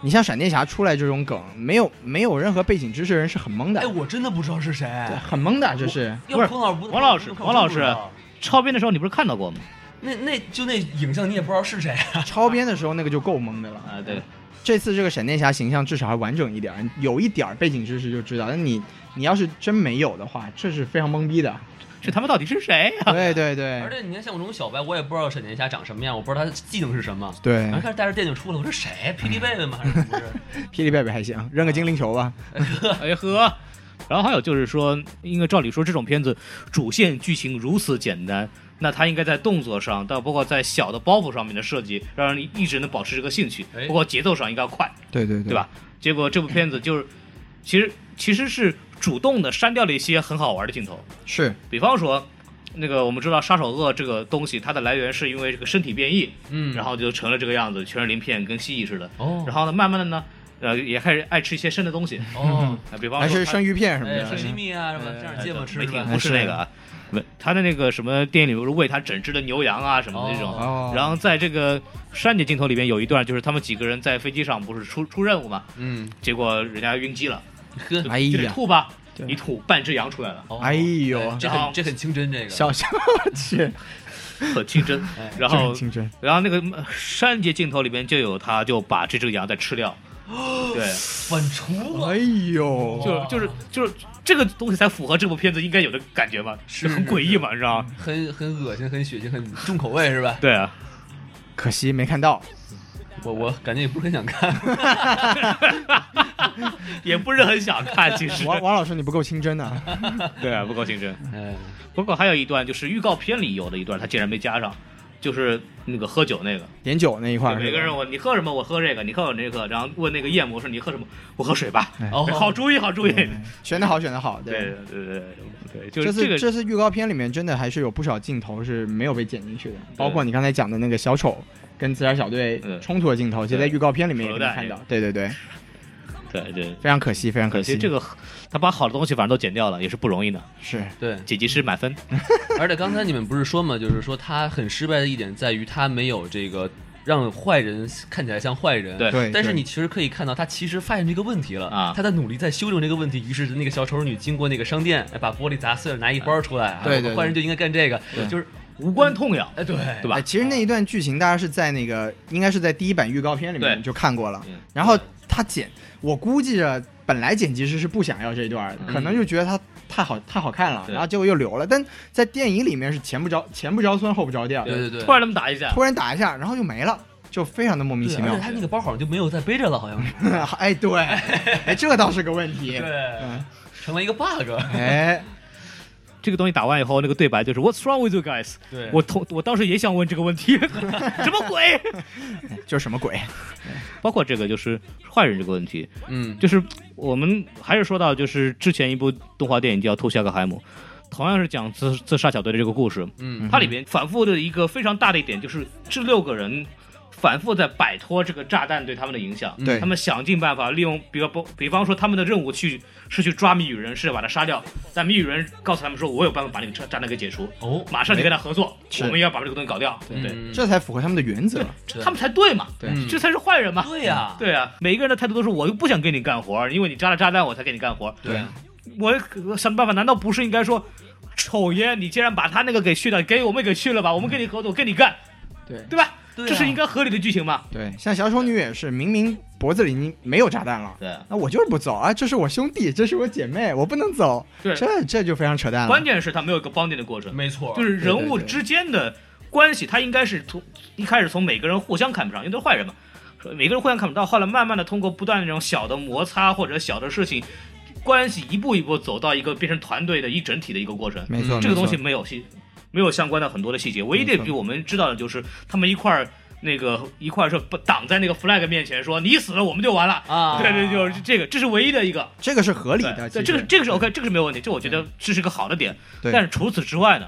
你像闪电侠出来这种梗，没有没有任何背景知识的人是很懵的哎，，我真的不知道是谁。对，很懵的，就是不是王老师王老师超编的时候你不是看到过吗？那那就那影像你也不知道是谁啊？(laughs) 超编的时候那个就够懵的了。啊，对，这次这个闪电侠形象至少还完整一点儿，有一点儿背景知识就知道。那你你要是真没有的话，这是非常懵逼的。这他妈到底是谁呀、对对对而且你看，像我这种小白，我也不知道闪电侠长什么样，我不知道他的技能是什么。对然后，开始带着电就出来，我说谁？霹雳贝贝吗？还是不是？(laughs) 霹雳贝贝还行，扔个精灵球吧。(laughs) 哎呵，然后还有就是说，因为照理说这种片子主线剧情如此简单，那它应该在动作上，到包括在小的包袱上面的设计，让人一直能保持这个兴趣，哎包括节奏上应该要快，对对对？吧？结果这部片子就是，其实其实是主动的删掉了一些很好玩的镜头，是，比方说。那个我们知道杀手鳄这个东西，它的来源是因为这个身体变异，嗯，然后就成了这个样子，全是鳞片，跟蜥蜴似的。哦，然后呢，慢慢的呢，呃，也开始爱吃一些生的东西，哦，(laughs) 啊，比方还说还是生鱼片什么哎，的沙。西米啊什么，呃这样芥末吃没听是？不是那个啊，他的那个什么电影里不是喂他整只的牛羊啊什么的这种。哦，然后在这个删节镜头里面有一段，就是他们几个人在飞机上不是出出任务嘛，嗯，结果人家晕机了，(laughs) 呵，哎就得呀，吐吧，对一吐半只羊出来了，哦哎呦哎这很这很清真，这个小小 (laughs) 去，很清真。哎然后清真。然后那个呃删节镜头里面就有他就把这只羊再吃掉，(gasps) 对，反刍了，哎呦，就是就是就是这个东西才符合这部片子应该有的感觉嘛，是很诡异嘛，你知道吗？很很恶心，很血腥，很重口味是吧？对啊，可惜没看到。我我感觉也不是很想看。(laughs) 也不是很想看，其实。王王老师，你不够清真呐、(laughs) 对啊，不够清真。嗯，不过还有一段就是预告片里有的一段，他竟然没加上，就是那个喝酒那个。点酒那一块儿每个人我你喝什么，我喝这个，你喝我这个，然后问那个夜魔说你喝什么，我喝水吧。哎哦，好主意，好主意。选的好，选的好。对对对对对，就这次是这个这次预告片里面真的还是有不少镜头是没有被剪进去的，包括你刚才讲的那个小丑跟自杀小队嗯冲突的镜头，其实在预告片里面也可以看到。对对对，对对，非常可惜，非常惜。可惜这个他把好的东西反正都剪掉了，也是不容易的。是对，剪辑师满分。(laughs) 而且刚才你们不是说嘛，就是说他很失败的一点在于他没有这个让坏人看起来像坏人。对但是你其实可以看到，他其实发现这个问题了啊他在努力在修正这个问题。于是那个小丑女经过那个商店，哎把玻璃砸碎了，拿一包出来，啊对对对坏人就应该干这个，就是无关痛痒，哎，对对吧哎，其实那一段剧情大家是在那个应该是在第一版预告片里面就看过了嗯，然后他剪，我估计着本来剪辑师是不想要这一段的，可能就觉得他太好太好看了，然后结果又留了，但在电影里面是前不着前不着村后不着店，对对对，突然那么打一下，突然打一下，然后就没了，就非常的莫名其妙。对而且。他那个包好像就没有再背着了，好像是，(laughs) 哎，对，哎，这倒是个问题。(laughs) 对。嗯，成了一个 bug。(laughs) 哎，这个东西打完以后，那个对白就是 What's wrong with you guys？对，我同我当时也想问这个问题，(laughs) 什么鬼？(laughs) 就是什么鬼？包括这个就是坏人这个问题，嗯，就是我们还是说到就是之前一部动画电影叫《偷夏克海姆》，同样是讲自自杀小队的这个故事，嗯它里边反复的一个非常大的一点就是这六个人。反复在摆脱这个炸弹对他们的影响，对他们想尽办法利用，比如不比方说他们的任务去是去抓谜语人，是把他杀掉，但谜语人告诉他们说，我有办法把那个炸炸弹给解除，哦，马上就跟他合作，我们也要把这个东西搞掉，对对，嗯这才符合他们的原则。他们才对嘛，对嗯这才是坏人嘛，对呀，对啊，每一个人的态度都是我又不想跟你干活，因为你炸了炸弹我才给你干活，对，我我想办法，难道不是应该说，丑爷，你既然把他那个给去了，给我们给去了吧，我们跟你合作，跟你干，对对吧？对啊这是应该合理的剧情吧？对，像小丑女也是，明明脖子里已经没有炸弹了，对那我就是不走啊！这是我兄弟，这是我姐妹，我不能走。对，这这就非常扯淡了。关键是他没有一个 bonding 的过程，没错，就是人物之间的关系，他应该是从一开始从每个人互相看不上，因为都是坏人嘛，说每个人互相看不到，后来慢慢的通过不断的这种小的摩擦或者小的事情，关系一步一步走到一个变成团队的一整体的一个过程。没错，这个东西没有细，没有相关的很多的细节，唯一的比我们知道的就是他们一块儿那个一块儿是不挡在那个 flag 面前说你死了我们就完了。啊，对对，就是这个，这是唯一的一个，这个是合理的。对，这个这个是 OK，这个是没有问题，这我觉得这是个好的点。对但是除此之外呢，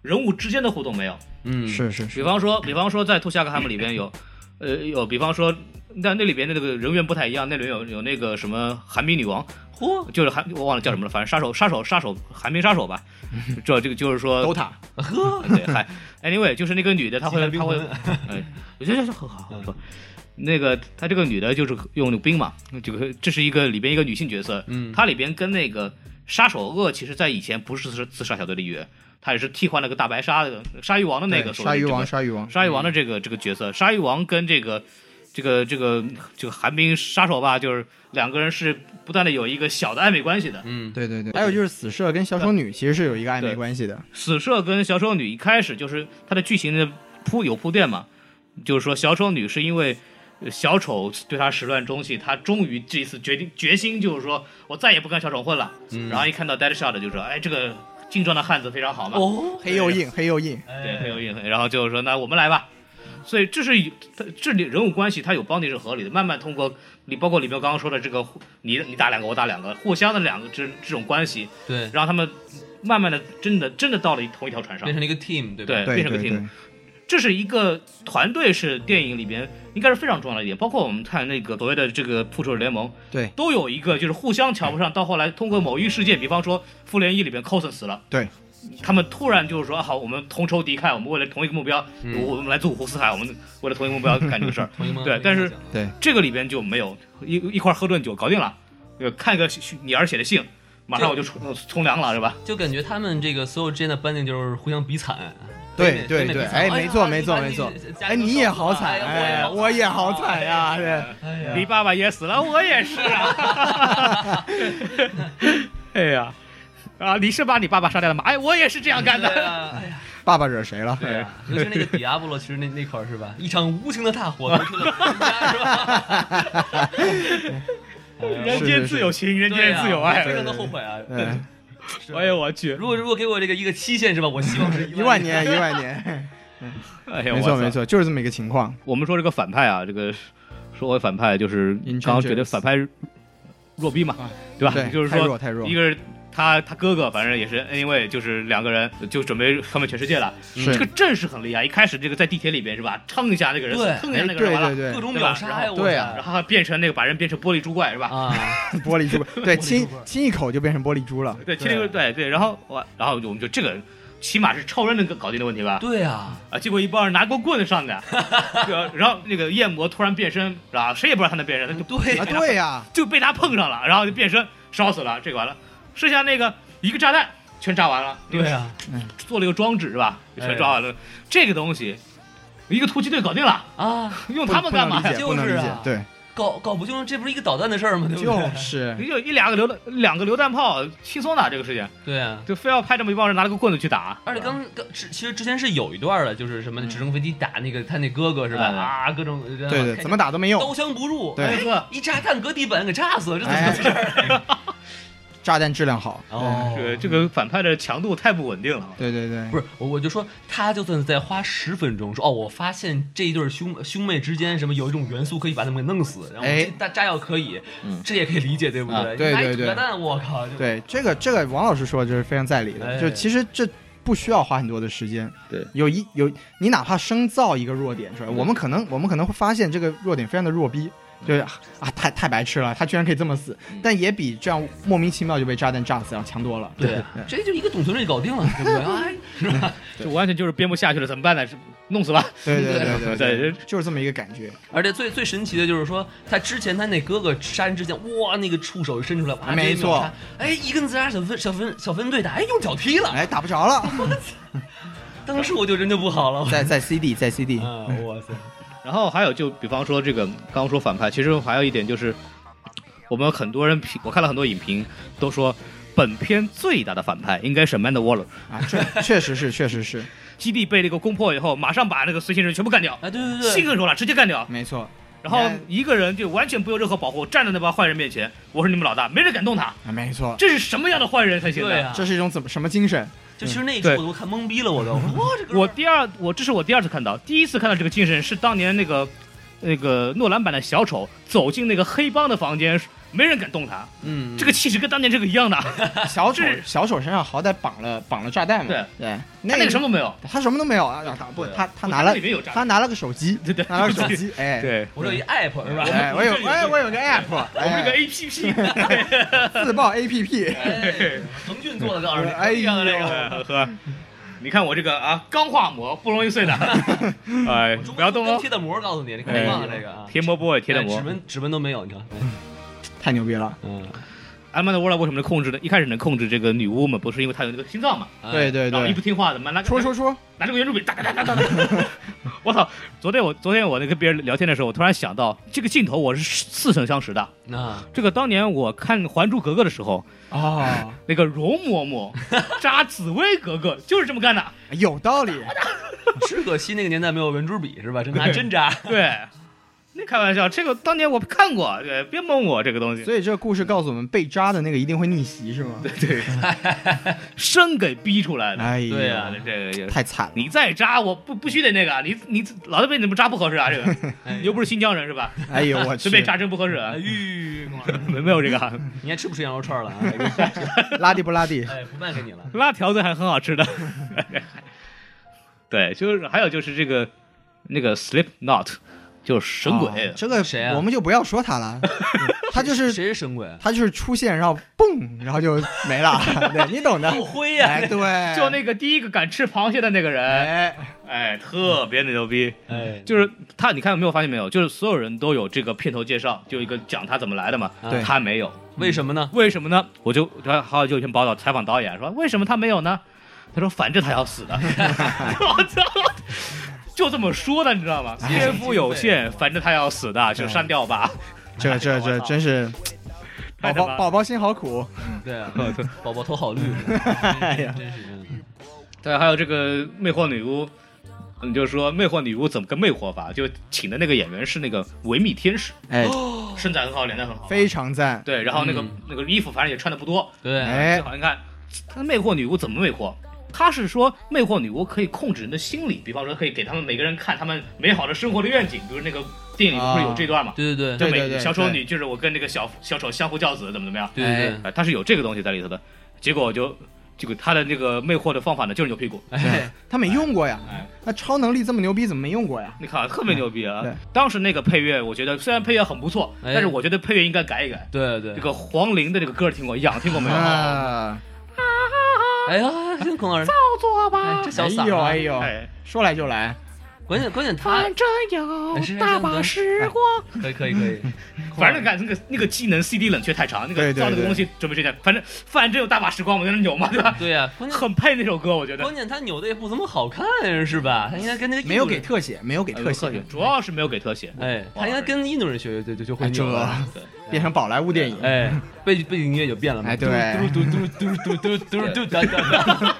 人物之间的互动没有。嗯，是是是，比方说，比方说在《兔夏克汉姆》里边有，呃，有比方说，那那里边的那个人员不太一样，那里面有有那个什么寒冰女王，嚯，就是还我忘了叫什么了，反正杀手杀手杀手寒冰杀手吧，(laughs) 这这个就是说 DOTA (laughs) 呵，对，嗨，anyway，就是那个女的，她会她会魂，哎，我觉得好好好说。那个她这个女的，就是用那个冰嘛，这个这是一个里边一个女性角色，嗯她里边跟那个杀手恶，其实在以前不是自自杀小队的一员，她也是替换了个大白鲨的鲨鱼王的那个鲨鱼王，鲨鱼王，鲨鱼王的这个这个角色，鲨鱼王跟这个这个这个这个寒冰杀手吧，就是两个人是不断的有一个小的暧昧关系的。嗯，对对对。还有就是死射跟小丑女其实是有一个暧昧关系的。死射跟小丑女一开始就是它的剧情的铺有铺垫嘛，就是说小丑女是因为呃小丑对她始乱终弃，她终于这一次决定决心就是说我再也不跟小丑混了。嗯然后一看到 Deadshot 就说，哎，这个精壮的汉子非常好嘛，哦，黑又硬，黑又硬。对，黑又硬。然后就是说，那我们来吧。所以这是它这里人物关系，它有帮你是合理的。慢慢通过你包括里面刚刚说的这个，你你打两个，我打两个，互相的两个这这种关系，对，让他们慢慢的真的真的到了同一条船上变。成了一个 team，对吧？对，对变成个 team。这是一个团队，是电影里边应该是非常重要的一点。包括我们看那个所谓的这个复仇者联盟，对都有一个就是互相瞧不上，到后来通过某一事件，比方说复联一里边 Coulson 死了，对，他们突然就是说啊好，我们同仇敌忾，我们为了同一个目标，嗯我我们来自五湖四海，我们为了同一个目标干这个事儿。(laughs) 同一梦对但是对这个里边就没有一一块儿喝顿酒搞定了，呃，看个女儿写的信，马上我就冲冲凉了，是吧？就感觉他们这个所有之间的 banding 就是互相比惨。对对对，哎，没错没错没错。家哎，你也好惨，哎，我我也好惨呀，对。哎呀，你爸爸也死了，我也是啊。(laughs) (laughs) 哎呀，啊，你是把你爸爸杀掉了吗？哎，我也是这样干对的。啊，哎呀，爸爸惹谁了？对啊，尤其是那个迪亚波罗，其实那那块儿是吧？一场无情的大火焚去了全家，(laughs) 是吧？人间自有情，人间自有爱。非常的后悔啊！对，哎呦我去！如果如果给我这个一个期限是吧？我希望是一万年，一万年，(laughs) 哎呀，没错没。错，就是这么一个情况。我们说这个反派啊，这个说回反派，就是刚刚觉得反派弱逼嘛，对吧？就是说太弱太弱一。个是他他哥哥，反正也是 anyway，就是两个人就准备消灭全世界了。这个阵势很厉害，一开始这个在地铁里边是吧，蹭一下那个人，对蹭一下哎，那个人完了，对对对各，种秒杀对啊然后变成那个把人变成玻璃珠怪是吧？啊，(laughs) 玻璃珠，(laughs) 对，亲亲一口就变成玻璃珠了。对，亲那个对对，然后我然后我们就这个起码是超人能搞定的问题吧？对啊，啊，结果一帮人拿根棍子上的，(laughs) 然后那个夜魔突然变身，然后谁也不知道他能变身，他就对啊，对呀，就被他碰上了，然后就变身烧死了，这个完了，剩下那个一个炸弹全炸完了，对啊，做了一个装置是吧？哎。全炸完了，这个东西一个突击队搞定了，啊，(laughs) 用他们干嘛呀？就是啊，对，搞搞不清楚，这不是一个导弹的事儿吗？对不就？是。(laughs) 你就一两个榴弹两个榴弹炮轻松打这个事情，对啊。就非要派这么一帮人拿了个棍子去打，而且刚刚之其实之前是有一段的，就是什么直升飞机打那个他那哥哥是吧？嗯啊，各种对对对，怎么打都没用。刀，枪不入，对。哎一炸弹搁地板给炸死了，这怎么哎。回事儿？(laughs) 炸弹质量好，哦。这个这个反派的强度太不稳定了。对对对，不是我，我就说他就算再花十分钟，说哦，我发现这一对兄兄妹之间什么有一种元素可以把他们给弄死，然后炸炸药可以，这也可以理解，对不啊对？对对对。炸弹，我靠，对这个这个王老师说的就是非常在理的，哎。就其实这不需要花很多的时间。对，有一有你哪怕生造一个弱点出来，我们可能我们可能会发现这个弱点非常的弱逼。就是啊，太太白痴了，他居然可以这么死，但也比这样莫名其妙就被炸弹炸死要强多了。对，这就一个董存瑞搞定了，对不对？(laughs) 哎，是吧？就完全就是编不下去了，怎么办呢？是弄死吧？对对对 (laughs) 对对对，就是这么一个感觉。而且最最神奇的就是说，他之前他那哥哥杀人之前，哇，那个触手伸出来，哇，没错哎，一跟自杀小分小分小分队打，哎，用脚踢了，哎，打不着了，(laughs) 当时我就人就不好了，在在 CD 在 CD，啊，哇塞，然后还有就比方说这个刚刚说反派，其实还有一点就是，我们很多人评，我看了很多影评都说，本片最大的反派应该是 Amanda Waller。啊，确确实是确实是，(laughs) 基地被那个攻破以后，马上把那个随行人全部干掉，啊，对对对，信任说了，直接干掉。没错然后一个人就完全不用任何保护，站在那帮坏人面前，我是你们老大，没人敢动他。啊，没错，这是什么样的坏人才行的？对啊，这是一种怎么什么精神？就其实那一对。出我都看懵逼了，我都，哇，这个我第二，我这是我第二次看到，第一次看到这个精神是当年那个那个诺兰版的小丑走进那个黑帮的房间，没人敢动他，嗯，这个气势跟当年这个一样的，(laughs) 小丑小丑身上好歹绑了绑了炸弹嘛，对。对，他那个什么都没有。他什么都没有啊，他不他他拿了他拿了个手机，对对。拿了个手机，(laughs) 哎，对，我这有一 app 是吧？哎，我有 (laughs) 哎我有个 app，我们这个哎。A P P，自爆 APP，哎，腾讯做的告诉你，哎一样的那，个，呵，你看我这个啊，钢化膜不容易碎的，哎，不要动哦，贴的膜，告诉你，你看别忘了这个啊，贴膜不会贴的膜。哎指。纹指纹都没有，你看，太牛逼了，嗯，阿曼达沃拉为什么能控制呢？一开始能控制这个女巫嘛，不是因为她有那个心脏嘛？哎对对对然后一不，听话的嘛，拿个说说说，拿这个圆珠笔哒哒哒哒哒哒。我操！昨天我昨天我那跟别人聊天的时候，我突然想到这个镜头我是似曾相识的。那这个当年我看《还珠格格》的时候，哦，那个容嬷嬷 (laughs) 扎紫薇格格就是这么干的。有道理，只可惜那个年代没有圆珠笔是吧？这拿针扎，对，(laughs) 那 (laughs) 开玩笑，这个当年我看过，对，别蒙我这个东西，所以这个故事告诉我们，被扎的那个一定会逆袭，是吗？对对，(laughs) 生给逼出来的。哎呀，对呀这个也太惨了，你再扎，我不不许得那个，你你老子被你们扎不合适啊，这个 (laughs) 哎你又不是新疆人是吧？哎呦我去被，扎真不合适啊哎，吁，没没有这个啊，你还吃不吃羊肉串了啊？拉地不拉地，哎，不卖给你了。辣条子还很好吃的。对，就是还有就是这个那个 Slip Knot，就是神鬼哦，这个谁啊我们就不要说他了，(laughs) 他就是谁是神鬼？他就是出现，然后嘣，然后就没了，(laughs) 对你懂的，不灰呀！哎，对，就那个第一个敢吃螃蟹的那个人，哎，哎，特别的牛逼。哎，就是他，你看有没有发现没有？就是所有人都有这个片头介绍，就一个讲他怎么来的嘛。对他没有，为什么呢？为什么呢？我就还还有就有一篇报道采访导演说，为什么他没有呢？他说反正他要死的。(laughs) 我操！就这么说的，你知道吗？天赋有限，反正他要死的，就删掉吧。这这这真是宝宝宝宝心好苦，对啊，(laughs) 宝宝头好绿，哎呀，真是嗯对，还有这个魅惑女巫，你就说魅惑女巫怎么个魅惑法？就请的那个演员是那个维密天使，哎，身材很好，脸蛋很好，非常赞，对，然后那个、嗯。那个衣服反正也穿的不多，对，哎。最，好你看，他魅惑女巫怎么魅惑？他是说魅惑女巫可以控制人的心理，比方说可以给他们每个人看他们美好的生活的愿景，比如那个电影里不是有这段嘛？对对对就每对对对小丑女就是我跟那个小小丑相夫教子，怎么怎么样？对对对，他是有这个东西在里头的。结果我就这个他的那个魅惑的方法呢，就是扭屁股。对，哎，他没用过呀哎，那超能力这么牛逼，怎么没用过呀？你看特别牛逼啊对！当时那个配乐，我觉得虽然配乐很不错，哎但是我觉得配乐应该改一改。对对这，个黄龄的这个歌听过，痒听过没有？啊，哎呀，(laughs) 行，孔老师，照做吧哎这小哎嗓儿啊，呦哎呦，哎，说来就来，关键关键他反正有大把时光。可以可以可以，(laughs) 反正感那个那个技能 CD 冷却太长，那个对对对造那个东西准备这样，反正反正有大把时光，我在那扭嘛，对吧？对呀，(laughs) 关键很配那首歌，我觉得关。键他扭的也不怎么好看，是吧？他应该跟那个没有给特写，没有给特写，主要是没有给特写。哎，他应该跟印度人学，就就就会哎这扭了。对变成宝莱坞电影。哎，背背景音乐就变了嘛。哎对嘟嘟嘟嘟嘟嘟嘟嘟哒哒哒，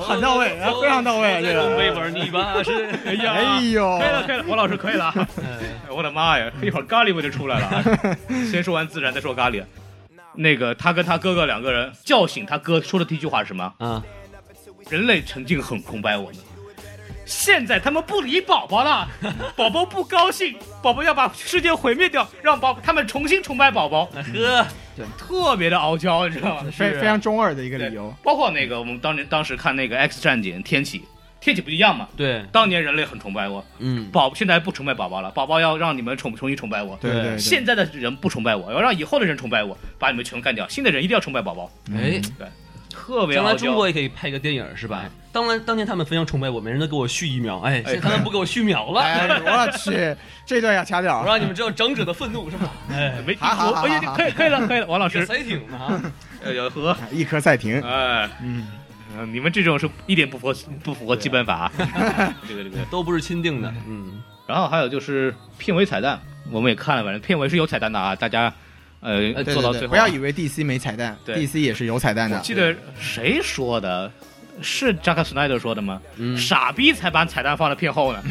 很到位啊非常到位这个东北玩泥巴是，哎呀，哎呦，可以了，可以了，王老师可以了。哎我的妈呀，一会儿咖喱味就出来了啊。先说完自然，再说咖喱。那个他跟他哥哥两个人叫醒他哥说的第一句话是什么？啊，人类曾经很崇拜我们，现在他们不理宝宝了，(laughs) 宝宝不高兴，宝宝要把世界毁灭掉，让宝他们重新崇拜宝宝，哎呵，特别的傲娇，你知道吗？(laughs) 非非常中二的一个对理由。包括那个我们当年当时看那个 X 战警天启，天启不一样嘛？对，当年人类很崇拜我，嗯，宝现在不崇拜宝宝了，宝宝要让你们重重新崇拜我。对对对，现在的人不崇拜我，要让以后的人崇拜我，把你们全干掉。新的人一定要崇拜宝宝，哎，特别好。将来中国也可以拍一个电影，是吧？当然，当年他们非常崇拜我，每人都给我续一秒，哎，现在他们不给我续秒了，哎，我去，(laughs) 这段要掐掉我。让你们知道长者的愤怒，是吧？哎，没好好可以可以了可以了，王老师，这赛艇呢啊，(laughs) 呃有和一颗赛艇，哎，嗯，呃你们这种是一点不符合不符合基本法啊。(laughs) 这个这个，都不是钦定的，嗯，然后还有就是片尾彩蛋，我们也看了，反正片尾是有彩蛋的啊，大家呃呃对对对，做到最后啊。不要以为 DC 没彩蛋，DC 也是有彩蛋的。记得谁说的？是扎克·斯奈德说的吗？嗯傻逼才把彩蛋放在片后呢。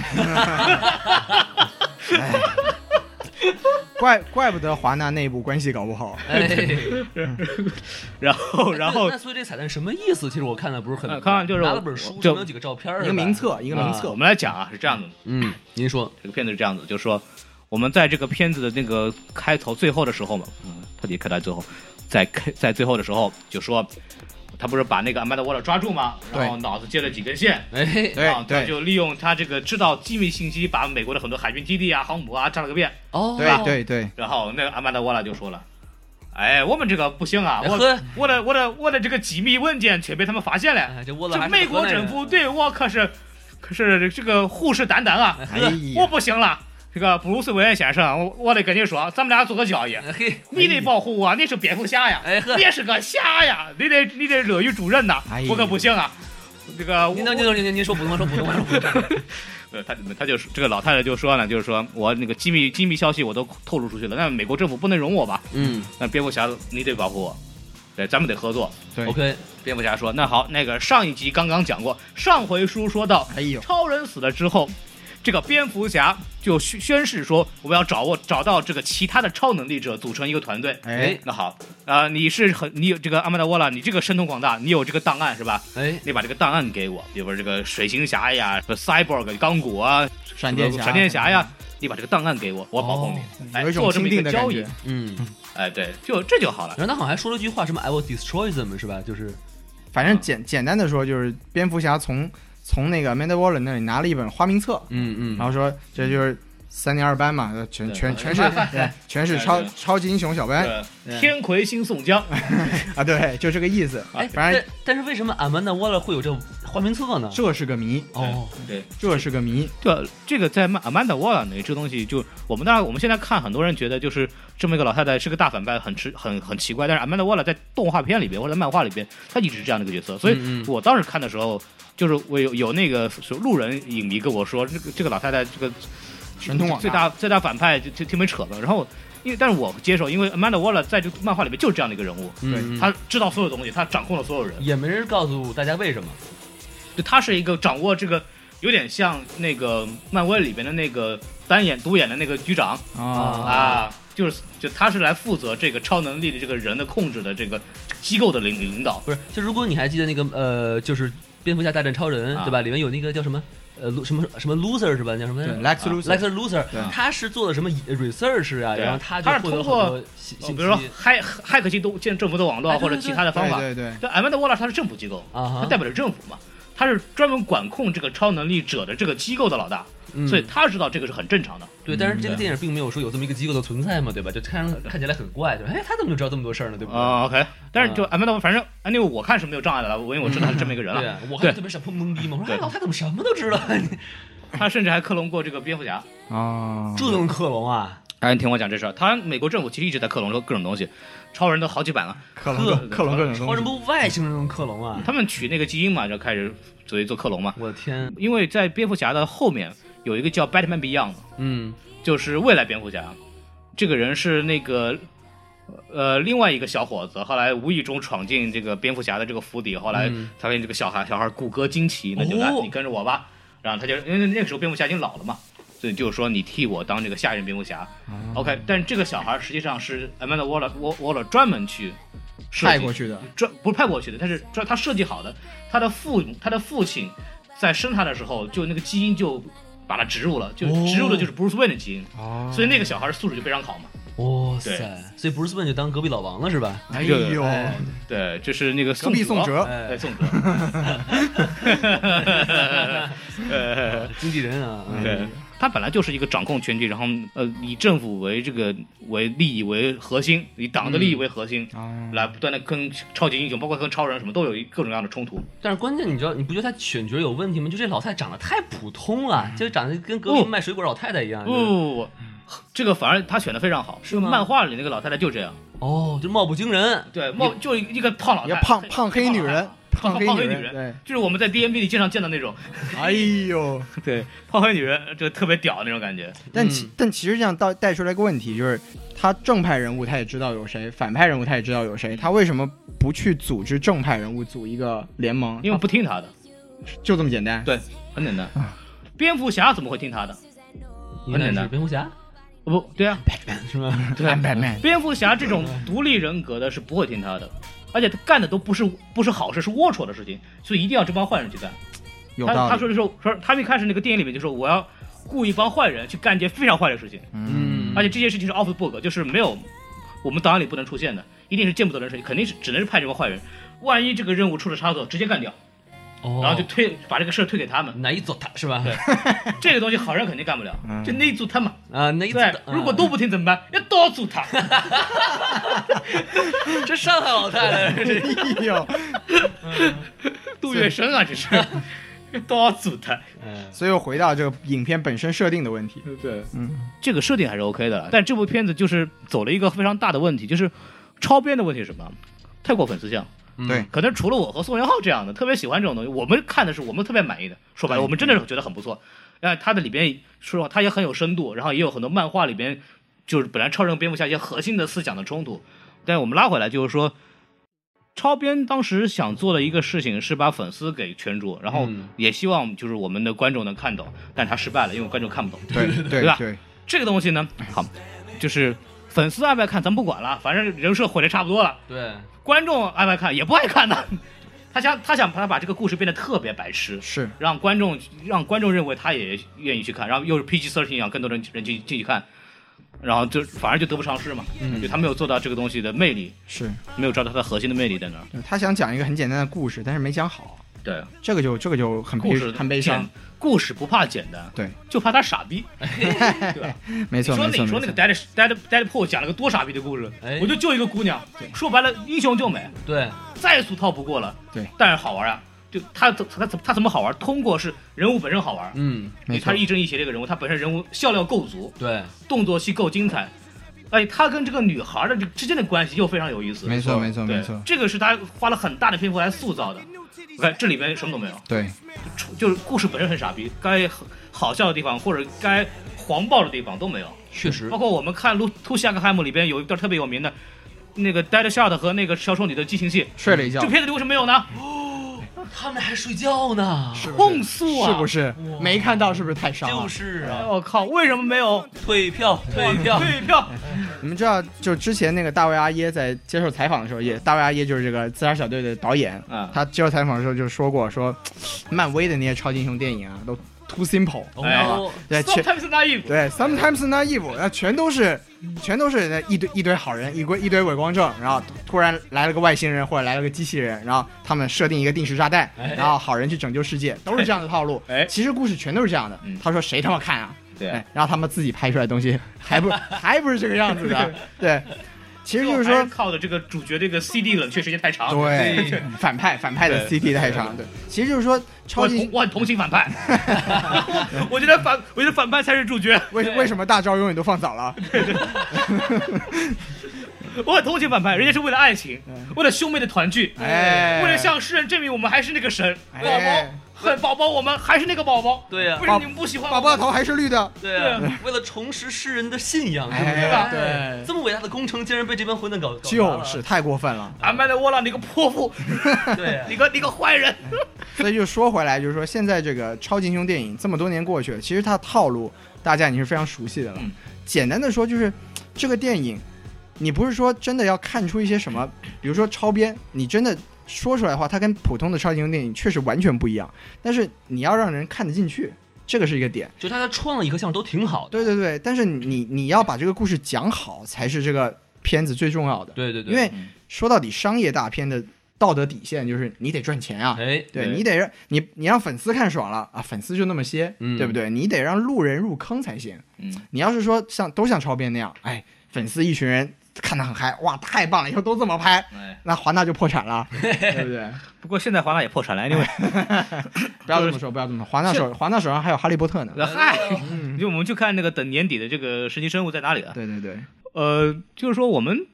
怪怪不得华纳内部关系搞不好。哎，(laughs) 然后，然后那所以这彩蛋什么意思？其实我看的不是很明白，呃看就是拿了本书，就上有几个照片儿，一个名册，一个名册我。们来讲啊，是这样的，嗯，您说，这个片子是这样子，就是说我们在这个片子的那个开头最后的时候嘛，嗯，特别开到最后，在开在最后的时候就说。他不是把那个阿曼达沃勒抓住吗？然后脑子接了几根线，哎，对然后他对就利用他这个知道机密信息，把美国的很多海军基地啊、航母啊炸了个遍。哦，对对对，然后那个阿曼达沃拉就说了：“哎，我们这个不行啊，我我的我的我的这个机密文件却被他们发现了。哎，这美国政府对我可是可是这个虎视眈眈啊！哎我，不行了，这个布鲁斯韦恩先生，我我得跟你说，咱们俩做个交易，你得保护我，你是蝙蝠侠呀，哎你也是个侠呀，你得你得乐于助人呐哎，我可不行啊。这个我您能您能您您您说普通话，说普通话，说普通话，(laughs) 呃，他他就是这个老太太就说呢，就是说我那个机密机密消息我都透露出去了，那美国政府不能容我吧？嗯那蝙蝠侠你得保护我，对，咱们得合作。对，，OK，蝙蝠侠说：“那好，那个上一集刚刚讲过，上回书说到，哎呦，超人死了之后，这个蝙蝠侠就宣宣誓说，我们要找握找到这个其他的超能力者，组成一个团队。哎，那好，啊、你是很你有这个阿曼达沃拉，你这个神通广大，你有这个档案是吧？哎，你把这个档案给我，比如说这个水行侠呀、Cyborg 钢骨啊、闪电侠，闪电侠呀，你把这个档案给我，我保护你。哎，有一种做这么一个交易，。嗯，哎，对，就这就好了。然后他好像还说了一句话，什么 I will destroy them，是吧？就是反正简简单的说，就是蝙蝠侠从从那个 Amanda Waller 那里拿了一本花名册，嗯嗯，然后说这就是三年二班嘛，全全 (laughs) 全是对全是超超级英雄小班。呃天魁星宋江，(laughs) 啊，对，就这个意思。哎，反正但但是为什么 Amanda Waller 会有这花名册呢？这是个谜，哦，对，这是个谜。对这个在曼 Amanda Waller 那这东西就我们当然我们现在看很多人觉得就是这么一个老太太是个大反派，很奇很很奇怪，但是 Amanda Waller 在动画片里边或者漫画里边，她一直是这样的一个角色，所以我当时看的时候，就是我有有那个路人影迷跟我说，这个这个老太太这个神通广最大最大反派就就挺没扯的，然后。因为，但是我接受，因为 Amanda Waller 在这个漫画里面就是这样的一个人物，嗯，他知道所有东西，他掌控了所有人，也没人告诉大家为什么。就他是一个掌握这个，有点像那个漫威里边的那个单眼独眼的那个局长啊，啊，就是就他是来负责这个超能力的这个人的控制的这个机构的领领导。不是，就如果你还记得那个呃，就是蝙蝠侠大战超人，啊对吧？里面有那个叫什么呃什么什么 loser 是吧？叫什么对，Lex 啊 Luthor，Lex Loser，他是做的什么 research 啊？然后他就是获得通过很多信信比如说息骇骇客进都建政府的网络啊或者其他的方法。对对对，对，艾曼德沃拉他是政府机构，他代表着政府嘛。他是专门管控这个超能力者的这个机构的老大，嗯所以他知道这个是很正常的。对，但是这个电影并没有说有这么一个机构的存在嘛，对吧？就看看起来很怪，就哎，他怎么就知道这么多事儿呢？对不对？啊、o k 但是就 Amanda，反正 anyway 我看是没有障碍的了，因为我知道他是这么一个人了。对啊，我还特别想碰懵逼嘛，我说对哎，老太怎么什么都知道？(laughs) 他甚至还克隆过这个蝙蝠侠。啊，这能克隆啊？哎，你听我讲这事儿，他美国政府其实一直在克隆各种东西，超人都好几版了。克隆克隆各种超，人不外星人能克隆啊？他们取那个基因嘛，就开始所以做克隆嘛。我的天，因为在蝙蝠侠的后面有一个叫 Batman Beyond，嗯就是未来蝙蝠侠。这个人是那个呃另外一个小伙子，后来无意中闯进这个蝙蝠侠的这个府邸，后来发现这个小孩小孩骨骼惊奇，那就来、哦你跟着我吧。然后他就因为那个时候蝙蝠侠已经老了嘛，所以就是说你替我当这个下一任蝙蝠侠。OK，但这个小孩实际上是 Amanda Waller Waller 专门去设计派过去的，专不是派过去的，他是专他设计好的。他的父他的父亲在生他的时候，就那个基因就把他植入了，就哦。植入的就是 Bruce Wayne 的基因，哦。所以那个小孩的素质就非常好嘛。哇对塞，所所以 Bruce Wayne 就当隔壁老王了是吧？哎呦，哎对，这是那个隔壁宋哲，哎，哎，宋哲，(laughs) 呃，经纪人啊，嗯对，他本来就是一个掌控全局，然后呃以政府为这个为利益为核心，以党的利益为核心，哦来不断的跟超级英雄，包括跟超人什么都有一各种各样的冲突。但是关键你知道，你不觉得他选角有问题吗？就这老太太长得太普通了，就长得跟隔壁卖水果老太太一样。不不不，这个反而他选的非常好，是吗漫画里那个老太太就这样，哦，就貌不惊人。对，貌就一个胖老太太，胖胖黑女人，胖黑胖黑女人对，就是我们在 D N B 里经常见到那种，(laughs) 哎呦，(laughs) 对，胖黑女人就特别屌那种感觉。但其但其实这样到带出来一个问题，就是他正派人物他也知道有谁，反派人物他也知道有谁，他为什么不去组织正派人物组一个联盟？因为不听他的，就这么简单。对，很简单。蝙蝠侠怎么会听他的？很简单蝙蝠侠不对啊，是吗？对啊，Batman 蝙蝠侠这种独立人格的是不会听他的，而且他干的都不是不是好事，是龌龊的事情，所以一定要这帮坏人去干。他。他说的时候说，他们一开始那个电影里面就说我要雇一帮坏人去干一件非常坏的事情，嗯，而且这件事情是 off the book，就是没有我们档案里不能出现的，一定是见不得人的事情，肯定是只能是派这帮坏人。万一这个任务出了差错，直接干掉，哦，然后就推把这个事儿推给他们。那一组他是吧？对 (laughs) 这个东西好人肯定干不了，嗯就那一组他嘛。啊，那一组如果都不听怎么办？要刀组他。嗯 (laughs) 这上海老太太，这哎呦，(laughs) 杜月笙啊，这是刀组他。嗯所以又回到这个影片本身设定的问题。对，嗯，这个设定还是 OK 的，但这部片子就是走了一个非常大的问题，就是超编的问题是什么？太过粉丝向。对，可能除了我和宋元浩这样的特别喜欢这种东西，我们看的是我们特别满意的。说白了，我们真的是觉得很不错。呃，它的里边说实话，它也很有深度，然后也有很多漫画里边就是本来超人、蝙蝠侠一些核心的思想的冲突。但是我们拉回来就是说，超编当时想做的一个事情是把粉丝给圈住，然后嗯也希望就是我们的观众能看懂，但是他失败了，因为观众看不懂。对对对吧对，这个东西呢，好，就是粉丝爱不爱看咱不管了，反正人设毁的差不多了。对，观众爱不爱看也不爱看的。他想他想把他把这个故事变得特别白痴，是让观众让观众认为他也愿意去看，然后又是 PG 13一样，更多人人进进去看，然后就反而就得不偿失嘛。嗯就他没有做到这个东西的魅力，是，没有抓到它的核心的魅力在哪儿。他想讲一个很简单的故事，但是没讲好，对，这个就这个就很悲故事很悲伤。，故事不怕简单，对，就怕他傻逼，(laughs) 对吧？没错说没错没错你说那个 Dead Dead Deadpool 讲了个多傻逼的故事哎，我就救一个姑娘，说白了英雄救美，对，再俗套不过了。对，但是好玩啊！就他他他他怎么好玩？通过是人物本身好玩，嗯，没错他是亦正亦邪这个人物，他本身人物笑料够足，对，动作戏够精彩，哎，他跟这个女孩的这之间的关系又非常有意思。没错没错没错，这个是他花了很大的篇幅来塑造的。我看这里边什么都没有，对就是故事本身很傻逼，该好笑的地方或者该黄暴的地方都没有。确实包，括我们看《路突西亚克海姆》里边有一段特别有名的，那个 Dead Shot 和那个小丑女的激情戏，睡了一觉这，片子里为什么没有呢？哦 (gasps) 他们还睡觉呢，控诉啊！是不是没看到？是不是太伤了？就是啊，哎我靠，为什么没有退票，退票，退票？你们知道，就之前那个大卫阿耶在接受采访的时候，也大卫阿耶就是这个自杀小队的导演，啊他接受采访的时候就说过，说漫威的那些超级英雄电影啊，都 too simple，你知哎道吧？对，全 Sometimes naive，对，sometimes naive，那全都是全都是那一堆一堆好人，一堆一堆伪光正，然后突然来了个外星人或者来了个机器人，然后他们设定一个定时炸弹，然后好人去拯救世界，都是这样的套路。哎其实故事全都是这样的嗯。他说谁他妈看啊？对。哎，然后他们自己拍出来的东西 (laughs) 还不还不是这个样子的，对。其实就是说是，靠的这个主角这个 CD 冷却时间太长。对反派反派的啊对 CP 太长，对，其实就是说超级我很同情反派，(laughs) 我觉得反我觉得反派才是主角，为为什么大招永远都放早了？(laughs) 我很同情反派，人家是为了爱情，为了兄妹的团聚，哎。为了向世人证明我们还是那个神 (laughs) 宝，恨宝宝，我们还是那个宝宝。对呀为什么你们不喜欢宝宝的头还是绿的，对啊，为了重拾世人的信仰，对不哎吧对，这么伟大的工程竟然被这帮混蛋搞，搞就是太过分了。俺麦的窝囊，你个泼妇，(laughs) 对啊 (laughs) 你个你个坏人。所以就说回来，就是说现在这个超级英雄电影这么多年过去了，其实它的套路大家已经是非常熟悉的了。嗯简单的说，就是这个电影，你不是说真的要看出一些什么，比如说超编，你真的说出来的话，它跟普通的超级英雄电影确实完全不一样。但是你要让人看得进去，这个是一个点。就他的创意和项目都挺好的。对对对，但是你你要把这个故事讲好，才是这个片子最重要的。对对对，因为说到底，商业大片的道德底线就是你得赚钱啊。哎，对你得让你你让粉丝看爽了啊，粉丝就那么些，嗯对不对？你得让路人入坑才行。嗯，你要是说像都像超编那样，哎，粉丝一群人看得很嗨，哇，太棒了，以后都这么拍，哎，那华纳就破产了，(laughs) 对不对？不过现在华纳也破产了，因为 (laughs) 不要这么说，不要这么说，华纳手华纳手上还有哈利波特呢。嗨，(laughs) 就我们就看那个等年底的这个神奇生物在哪里了。对对对，呃，就是说我们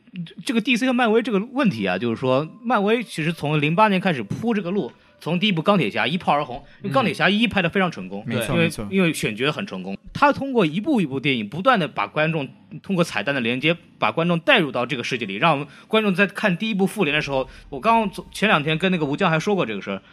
这个 DC 和漫威这个问题啊，就是说漫威其实从零八年开始铺这个路，从第一部钢铁侠一炮而红，因为钢铁侠一拍的非常成功，因为没错因为选角很成功，他通过一部一部电影，不断的把观众通过彩蛋的连接，把观众带入到这个世界里，让观众在看第一部复联的时候，我刚刚前两天跟那个吴江还说过这个事儿，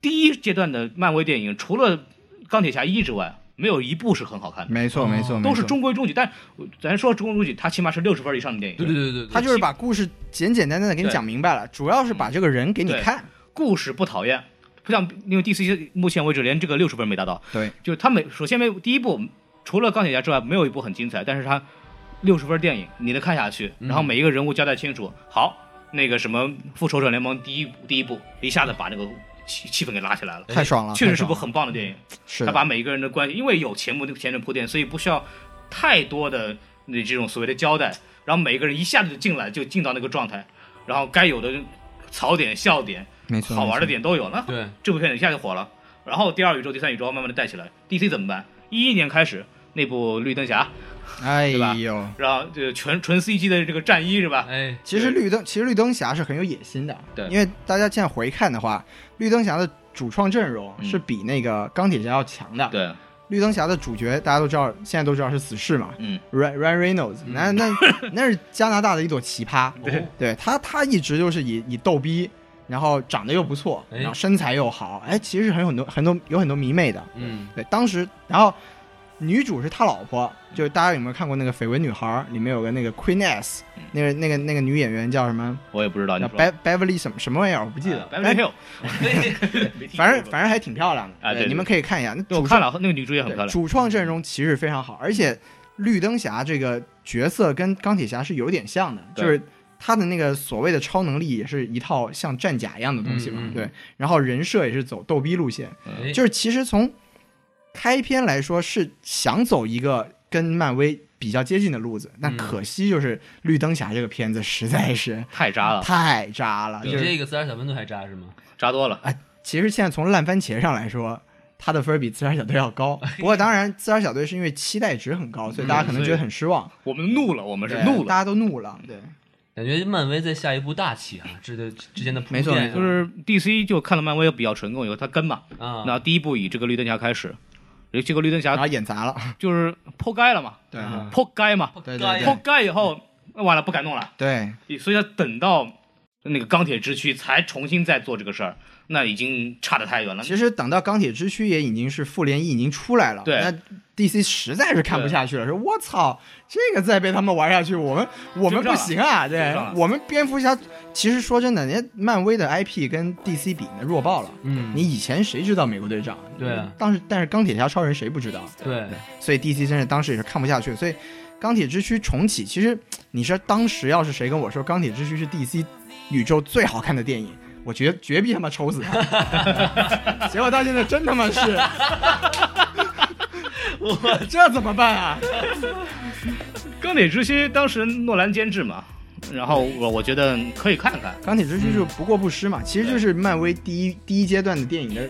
第一阶段的漫威电影除了钢铁侠一之外，没有一部是很好看的。没错没错，都是。中规中矩，但咱说中规中矩，它起码是六十分以上的电影。对对对对，他就是把故事简简单单的给你讲明白了，主要是把这个人给你对看。故事不讨厌，不像因为 DC 目前为止连这个六十分没达到。对，就是他每首先没第一部除了钢铁侠之外，没有一部很精彩，但是他六十分电影你能看下去，然后每一个人物交代清楚。好，那个什么复仇者联盟第一第一部一下子把那个气气氛给拉起来了。太爽了，确实是部很棒的电影，是他把每一个人的关系，因为有前幕前人铺垫，所以不需要太多的那这种所谓的交代，然后每一个人一下子就进来，就进到那个状态，然后该有的槽点、笑点、没错，好玩的点都有，了对。这部片子一下就火了。然后第二宇宙、第三宇宙慢慢的带起来，DC 怎么办？一一年开始那部绿灯侠，哎呦，然后就全纯纯 CG 的这个战衣是吧？哎，其实绿灯，其实绿灯侠是很有野心的，对。因为大家现在回看的话，绿灯侠的主创阵容嗯。是比那个钢铁侠要强的。对，绿灯侠的主角大家都知道，现在都知道是死侍嘛嗯，，Ryan Ryan Reynolds，那那那是加拿大的一朵奇葩，(laughs) 对。对他他一直就是以以逗逼，然后长得又不错，哎然后身材又好，哎，其实是很有很多很多有很多迷妹的，嗯，对，当时然后女主是他老婆，就是大家有没有看过那个《绯闻女孩》里面有个那个 Queen S，那个那个那个女演员叫什么？我也不知道叫。Be Beverly 什么什么玩意儿，我不记得。Beverly Hill，(laughs) 反正反正还挺漂亮的，啊对对你们可以看一下。那我看了，那个女主也很漂亮。主创阵容其实非常好，而且绿灯侠这个角色跟钢铁侠是有点像的，就是他的那个所谓的超能力也是一套像战甲一样的东西嘛，对。然后人设也是走逗逼路线，哎就是其实从开篇来说是想走一个跟漫威比较接近的路子，但嗯可惜就是绿灯侠这个片子实在是太渣了，太渣了，比就这个自然小分队还渣是吗？渣多了。哎其实现在从烂番茄上来说，他的分儿比自杀小队要高。(laughs) 不过当然，自杀小队是因为期待值很高，所以大家可能觉得很失望。我们怒了，我们是怒了。大家都怒了。对，感觉漫威在下一步大棋啊，这的之间的铺没错垫没错就是 DC 就看了漫威比较成功以后，他跟嘛，啊，那第一部以这个绿灯侠开始，这个绿灯然后侠演砸了。就是破街了嘛，对啊破街嘛，对该对破街以后，那完了不敢弄了，对，所以要等到那个钢铁之躯才重新再做这个事儿，那已经差得太远了。其实等到钢铁之躯也已经是复联一已经出来了，对那 DC 实在是看不下去了，说我操，这个再被他们玩下去，我们我们不行啊！对我们蝙蝠侠，其实说真的，人家漫威的 IP 跟 DC 比那弱爆了。嗯，你以前谁知道美国队长？对啊当时但是钢铁侠、超人谁不知道？对，所以 DC 真是当时也是看不下去，所以钢铁之躯重启，其实你说当时要是谁跟我说钢铁之躯是 DC 宇宙最好看的电影，我绝绝逼他妈抽死他。(laughs) 结果到现在真他妈是，(laughs) 我 (laughs) 这怎么办啊？钢铁之心当时诺兰监制嘛，然后我我觉得可以看看。钢铁之心就不过不失嘛，其实就是漫威第一第一阶段的电影的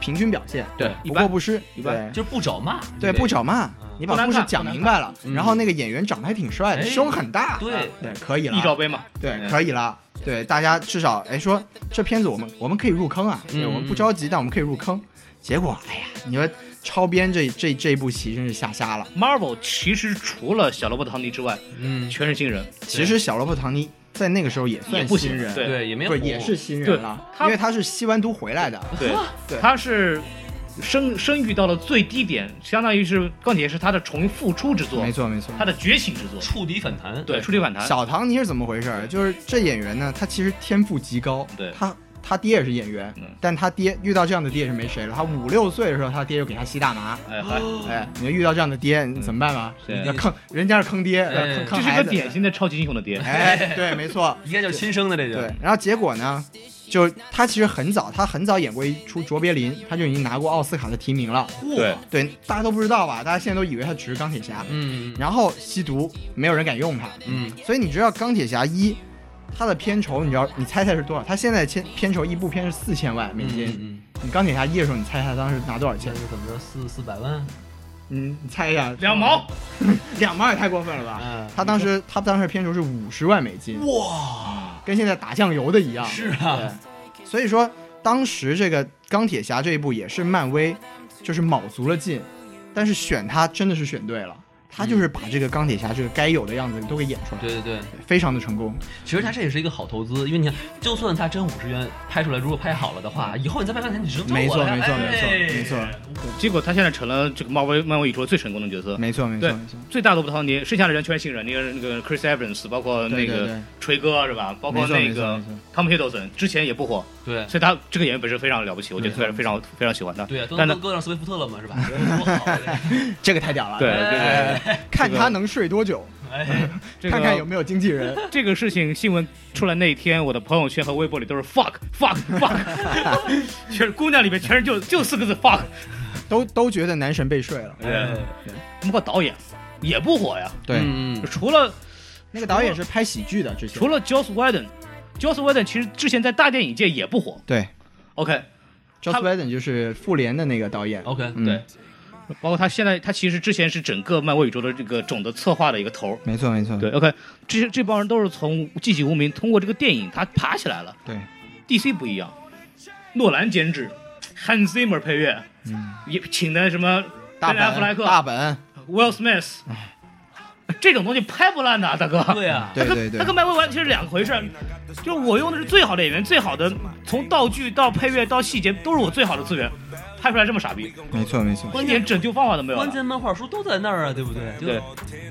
平均表现，对，不过不失，一般对。就是不找骂，对，不找骂，你把故事讲明白了，嗯然后那个演员长得还挺帅的，哎胸很大，对对，可以了，一罩杯嘛，对，嗯可以了。对，大家至少哎说这片子我们我们可以入坑啊，我们不着急，但我们可以入坑。结果哎呀，你说超编这这这一步棋真是下瞎了。Marvel 其实除了小罗伯特·唐尼之外，嗯，全是新人。其实小罗伯特·唐尼在那个时候也也不行算新人，对对，也没有不是也是新人了，因为他是吸完毒回来的。对对，他是声声誉到了最低点，相当于是钢铁是他的重复出之作没，错没错。他的觉醒之作。触底反弹，对，触底反弹。小唐尼是怎么回事儿？就是这演员呢，他其实天赋极高，对他他爹也是演员，嗯但他爹遇到这样的爹也是没谁了。他五六岁的时候，他爹就给他吸大麻。哎嗨，哎，你要遇到这样的爹，你怎么办吧？对要坑人家是坑爹，哎要坑这是个。典型的超级英雄的爹。哎，对，没错，(laughs) 应该就是亲生的这就，对。然后结果呢，就他其实很早，他很早演过一出《卓别林》，他就已经拿过奥斯卡的提名了。对，对，大家都不知道吧？大家现在都以为他只是钢铁侠。嗯然后吸毒，没有人敢用他。嗯，所以你知道钢铁侠一，他的片酬，你知道你猜猜是多少？他现在片片酬一部片是四千万美金。嗯，你钢铁侠一的时候，你猜他当时拿多少钱怎么着四四百万？嗯，你猜一下。两毛，(laughs) 两毛也太过分了吧？嗯，他当时他当时片酬是五十万美金，哇，跟现在打酱油的一样。是啊，对，所以说当时这个钢铁侠这一部也是漫威，就是卯足了劲，但是选他真的是选对了，他就是把这个钢铁侠这个该有的样子都给演出来，对对对，非常的成功。其实他这也是一个好投资，因为你看，就算他真五十元拍出来，如果拍好了的话，以后你再拍钢铁，你只能没错，没错，没错，哎没错，结果他现在成了这个漫威漫威宇宙最成功的角色。没错，没错，对没错。最大的不讨你·剩下的人全是新人，那个那个 Chris Evans，包括那个锤哥是吧？包括那个 Tom Hiddleston，之前也不火，对所以他这个演员本身非常了不起，我觉得非常非常非常喜欢他。对啊，都但呢，都够上斯威夫特了嘛，是吧？(laughs) (laughs) 这个太屌了。对对对，(laughs) 看他能睡多久，(laughs) 哎，这个看看有没有经纪人。这个事情新闻出来那一天，我的朋友圈和微博里都是 fuck fuck fuck，全是姑娘里面全是就就四个字 fuck。(laughs) 都都觉得男神被睡了。哎，包括导演也不火呀，对，嗯，除了那个导演是拍喜剧的，之前除了 Joss Whedon，Joss Whedon 其实之前在大电影界也不火。对 OK，，Joss 他 Whedon 就是复联的那个导演。OK，嗯对，包括他现在他其实之前是整个漫威宇宙的这个总的策划的一个头儿。没错没错。对，OK，这些这帮人都是从寂寂无名通过这个电影他爬起来了。对 DC 不一样，诺兰监制，Hans Zimmer 配乐，嗯，也请的什么大阿弗莱克、本大本，Will Smith，这种东西拍不烂的，大哥。(laughs) 对啊，对对对它跟漫威完全是两回事儿。就我用的是最好的演员，最好的从道具到配乐到细节都是我最好的资源，拍出来这么傻逼，没错没错。一点拯救方法都没有，关键漫画书都在那儿啊，对不对？就对，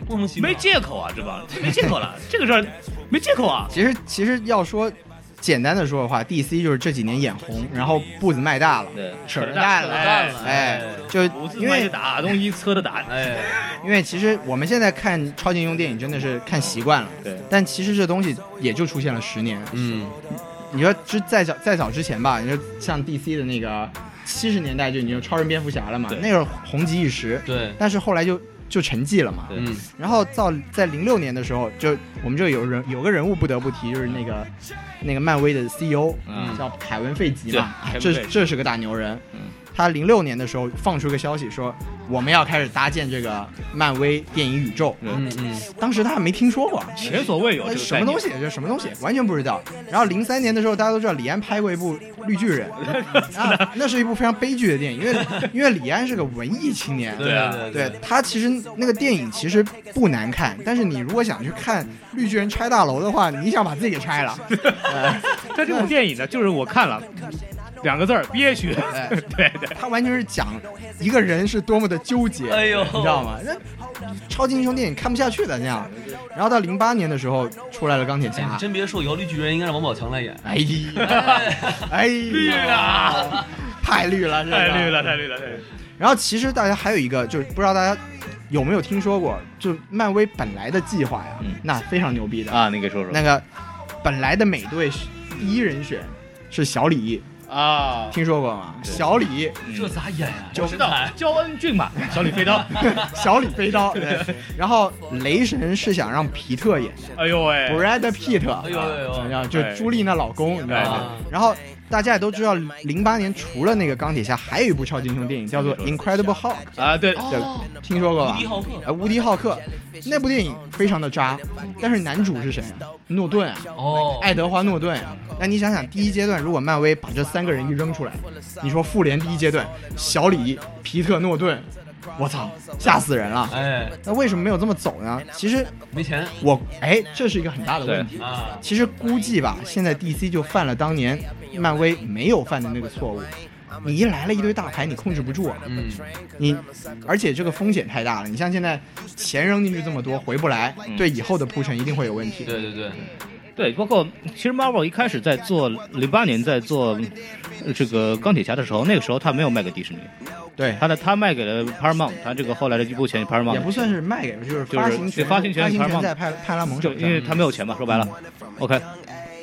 莫名其妙。没借口啊，这帮没借口了，(laughs) 这个事儿没借口啊。其实其实要说简单的说的话，DC 就是这几年眼红，然后步子迈大了，对。扯着蛋了，哎哎，就因为打，东一车的打，哎，因为其实我们现在看超级英雄电影真的是看习惯了，对，但其实这东西也就出现了十年。嗯，你说之再早再早之前吧，你说像 DC 的那个七十年代就已经有超人、蝙蝠侠了嘛对，那个红极一时，对，但是后来就就沉寂了嘛。嗯，然后到在零六年的时候，就我们这有人有个人物不得不提，就是那个那个漫威的 CEO，、嗯。叫凯文·费吉嘛，对这这是个大牛人。嗯他零六年的时候放出个消息说我们要开始搭建这个漫威电影宇宙，嗯嗯，当时他还没听说过，前所未有什么东西？这什么东西？完全不知道。然后零三年的时候，大家都知道李安拍过一部《绿巨人》，(laughs) 啊，那是一部非常悲剧的电影，因为 (laughs) 因为李安是个文艺青年，对啊对他其实那个电影其实不难看，但是你如果想去看绿巨人拆大楼的话，你想把自己给拆了。(laughs) 呃但这部电影呢，就是我看了两个字儿憋屈。(laughs) 哎对对，他完全是讲一个人是多么的纠结，哎呦你知道吗？那超级英雄电影看不下去的那样。然后到零八年的时候出来了钢铁哎，侠你，真别说，以后绿巨人应该让王宝强来演。哎呀，哎绿呀，啊，太绿了，这个太绿了，太绿了，太绿了。然后其实大家还有一个，就是不知道大家有没有听说过，就漫威本来的计划呀，嗯那非常牛逼的。啊，你给说说。那个本来的美队第一人选是小李，啊，听说过吗？小李，这咋演呀？我知道。焦恩俊嘛，小李飞刀。(laughs) 小李飞刀。(laughs) 对，然后雷神是想让皮特演的。哎呦喂，，Brad Pitt，哎呦哎呦然后就朱莉那老公，你知道吗？啊？然后大家也都知道，零八年除了那个钢铁侠，还有一部超级英雄电影叫做《Incredible Hulk》，啊，对，对，听说过吧？无敌浩克。呃，无敌浩克。那部电影非常的渣，但是男主是谁啊？诺顿啊，哦，爱德华诺顿啊。那你想想，第一阶段如果漫威把这三个人一扔出来，你说复联第一阶段，小李、皮特、诺顿，我操，吓死人了。哎，那为什么没有这么走呢？其实没钱我哎，这是一个很大的问题。啊，其实估计吧，现在 DC 就犯了当年漫威没有犯的那个错误。你一来了一堆大牌，你控制不住啊！嗯，你，而且这个风险太大了。你像现在钱扔进去这么多，回不来，嗯对以后的铺陈一定会有问题。对对对，对，包括其实 Marvel 一开始在做零八年在做呃这个钢铁侠的时候，那个时候他没有卖给迪士尼，对，他的他卖给了 Paramount，他这个后来的一部钱 Paramount 也不算是卖给，就是发行权，就是发行权 Paramount 在派派拉蒙手上。就因为他没有钱嘛，说白了，OK，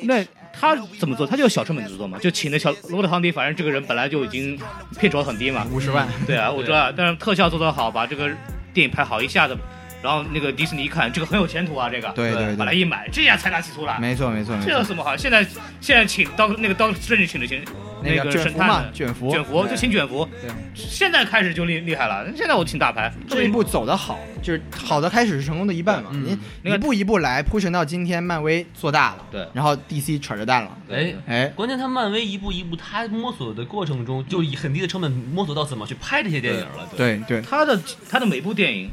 那他怎么做？他就小成本制作嘛，就请那小罗伯特·唐迪，反正这个人本来就已经片酬很低嘛，五十万，对啊，我知道，但是特效做得好，把这个电影拍好，一下子，然后那个迪士尼一看，这个很有前途啊，这个，对对对，把它一买，这下财大气粗了。没错没错。这有什么好？现在现在请刀那个刀甚至请的请那个个卷福嘛神探的，卷福，卷福就请卷福，对，现在开始就厉厉害了。现在我请大牌，这一步走得好，就是好的开始是成功的一半嘛。嗯你一步一步来，铺陈到今天，漫威做大了，对然后 DC 扯着蛋了，哎。哎，关键他漫威一步一步，他摸索的过程中，就以很低的成本摸索到怎么去拍这些电影了。对对，他的他的每部电影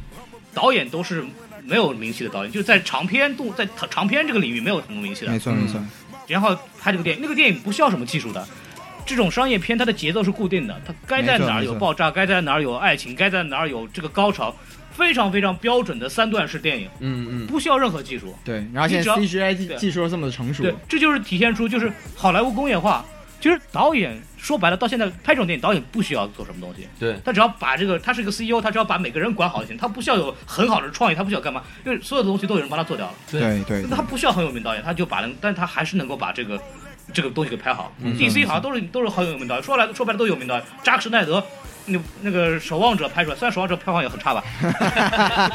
导演都是没有名气的导演，就是在长篇动在长篇这个领域没有什么名气的没。错没错，然后拍这个电影，那个电影不需要什么技术的。这种商业片，它的节奏是固定的，它该在哪儿有爆炸，该在哪儿有爱情，该在哪儿有这个高潮，非常非常标准的三段式电影，嗯嗯，不需要任何技术。对。然后现在你 CGI 技对技术又这么的成熟对，，这就是体现出就是好莱坞工业化。其实导演说白了，到现在拍这种电影，导演不需要做什么东西，对，他只要把这个，他是一个 CEO，他只要把每个人管好就行，他不需要有很好的创意，他不需要干嘛，因为所有的东西都有人帮他做掉了。对对对，他不需要很有名导演，他就把能，但他还是能够把这个这个东西给拍好。没错没 DC 好像都是都是很有名导演，说来说白了都有名导演。扎克施奈德，那那个守望者拍出来，虽然守望者票房也很差吧，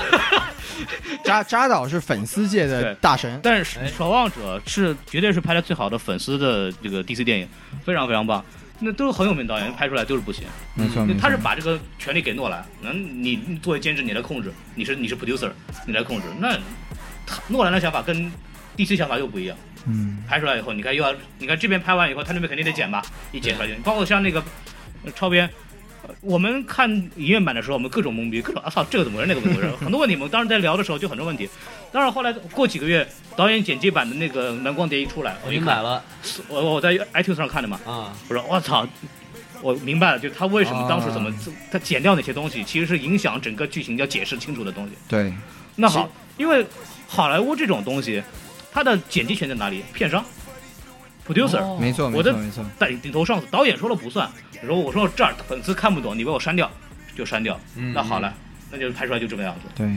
(laughs) 扎扎导是粉丝界的对大神，但是哎守望者是绝对是拍的最好的粉丝的这个 DC 电影，非常非常棒。那都是很有名导演，拍出来就是不行。没错，他是把这个权利给诺兰，那你你作为监制你来控制，你是你是 producer，你来控制。那他诺兰的想法跟 DC 想法又不一样。嗯，拍出来以后，你看又要，你看这边拍完以后，他那边肯定得剪吧，一剪出来就，包括像那个呃超编，呃我们看影院版的时候，我们各种懵逼，各种啊操，这个怎么回事，那个怎么回事，很多问题。我们当时在聊的时候就很多问题。当然后来过几个月，导演剪辑版的那个蓝光碟一出来，我买了我我在 iTunes 上看的嘛，啊，我说我操。我明白了，就他为什么当时怎么、他剪掉那些东西，其实是影响整个剧情要解释清楚的东西。对，那好，因为好莱坞这种东西，它的剪辑权在哪里？片商，producer，、哦没错没我的错没错，带顶头上司，导演说了不算。如果我说这儿粉丝看不懂，你把我删掉，就删掉。嗯那好了，那就拍出来就这个样子。对。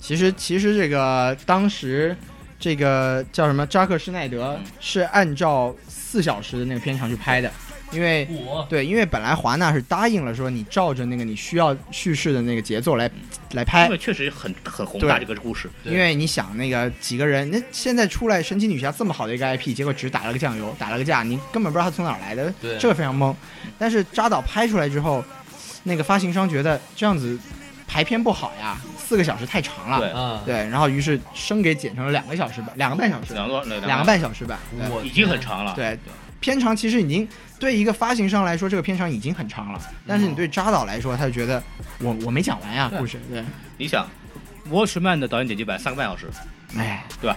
其实其实这个当时这个叫什么扎克施耐德嗯是按照四小时的那个片长去拍的，因为对，因为本来华纳是答应了说你照着那个你需要叙事的那个节奏来来拍因为，确实很很宏大这个故事，因为你想那个几个人，那现在出来神奇女侠这么好的一个 IP，结果只打了个酱油，打了个架，你根本不知道它从哪儿来的，对这个非常懵。但是扎导拍出来之后，那个发行商觉得这样子排片不好呀，四个小时太长了，对啊，对，然后于是生给剪成了两个小时版，两个半小时，两个两个半小时吧，我已经很长了。对，片长其实已经对一个发行商来说，这个片长已经很长了。但是你对扎导来说，他就觉得我我没讲完呀，对故事。对，你想，《Watchman》的导演剪辑版三个半小时，哎，对吧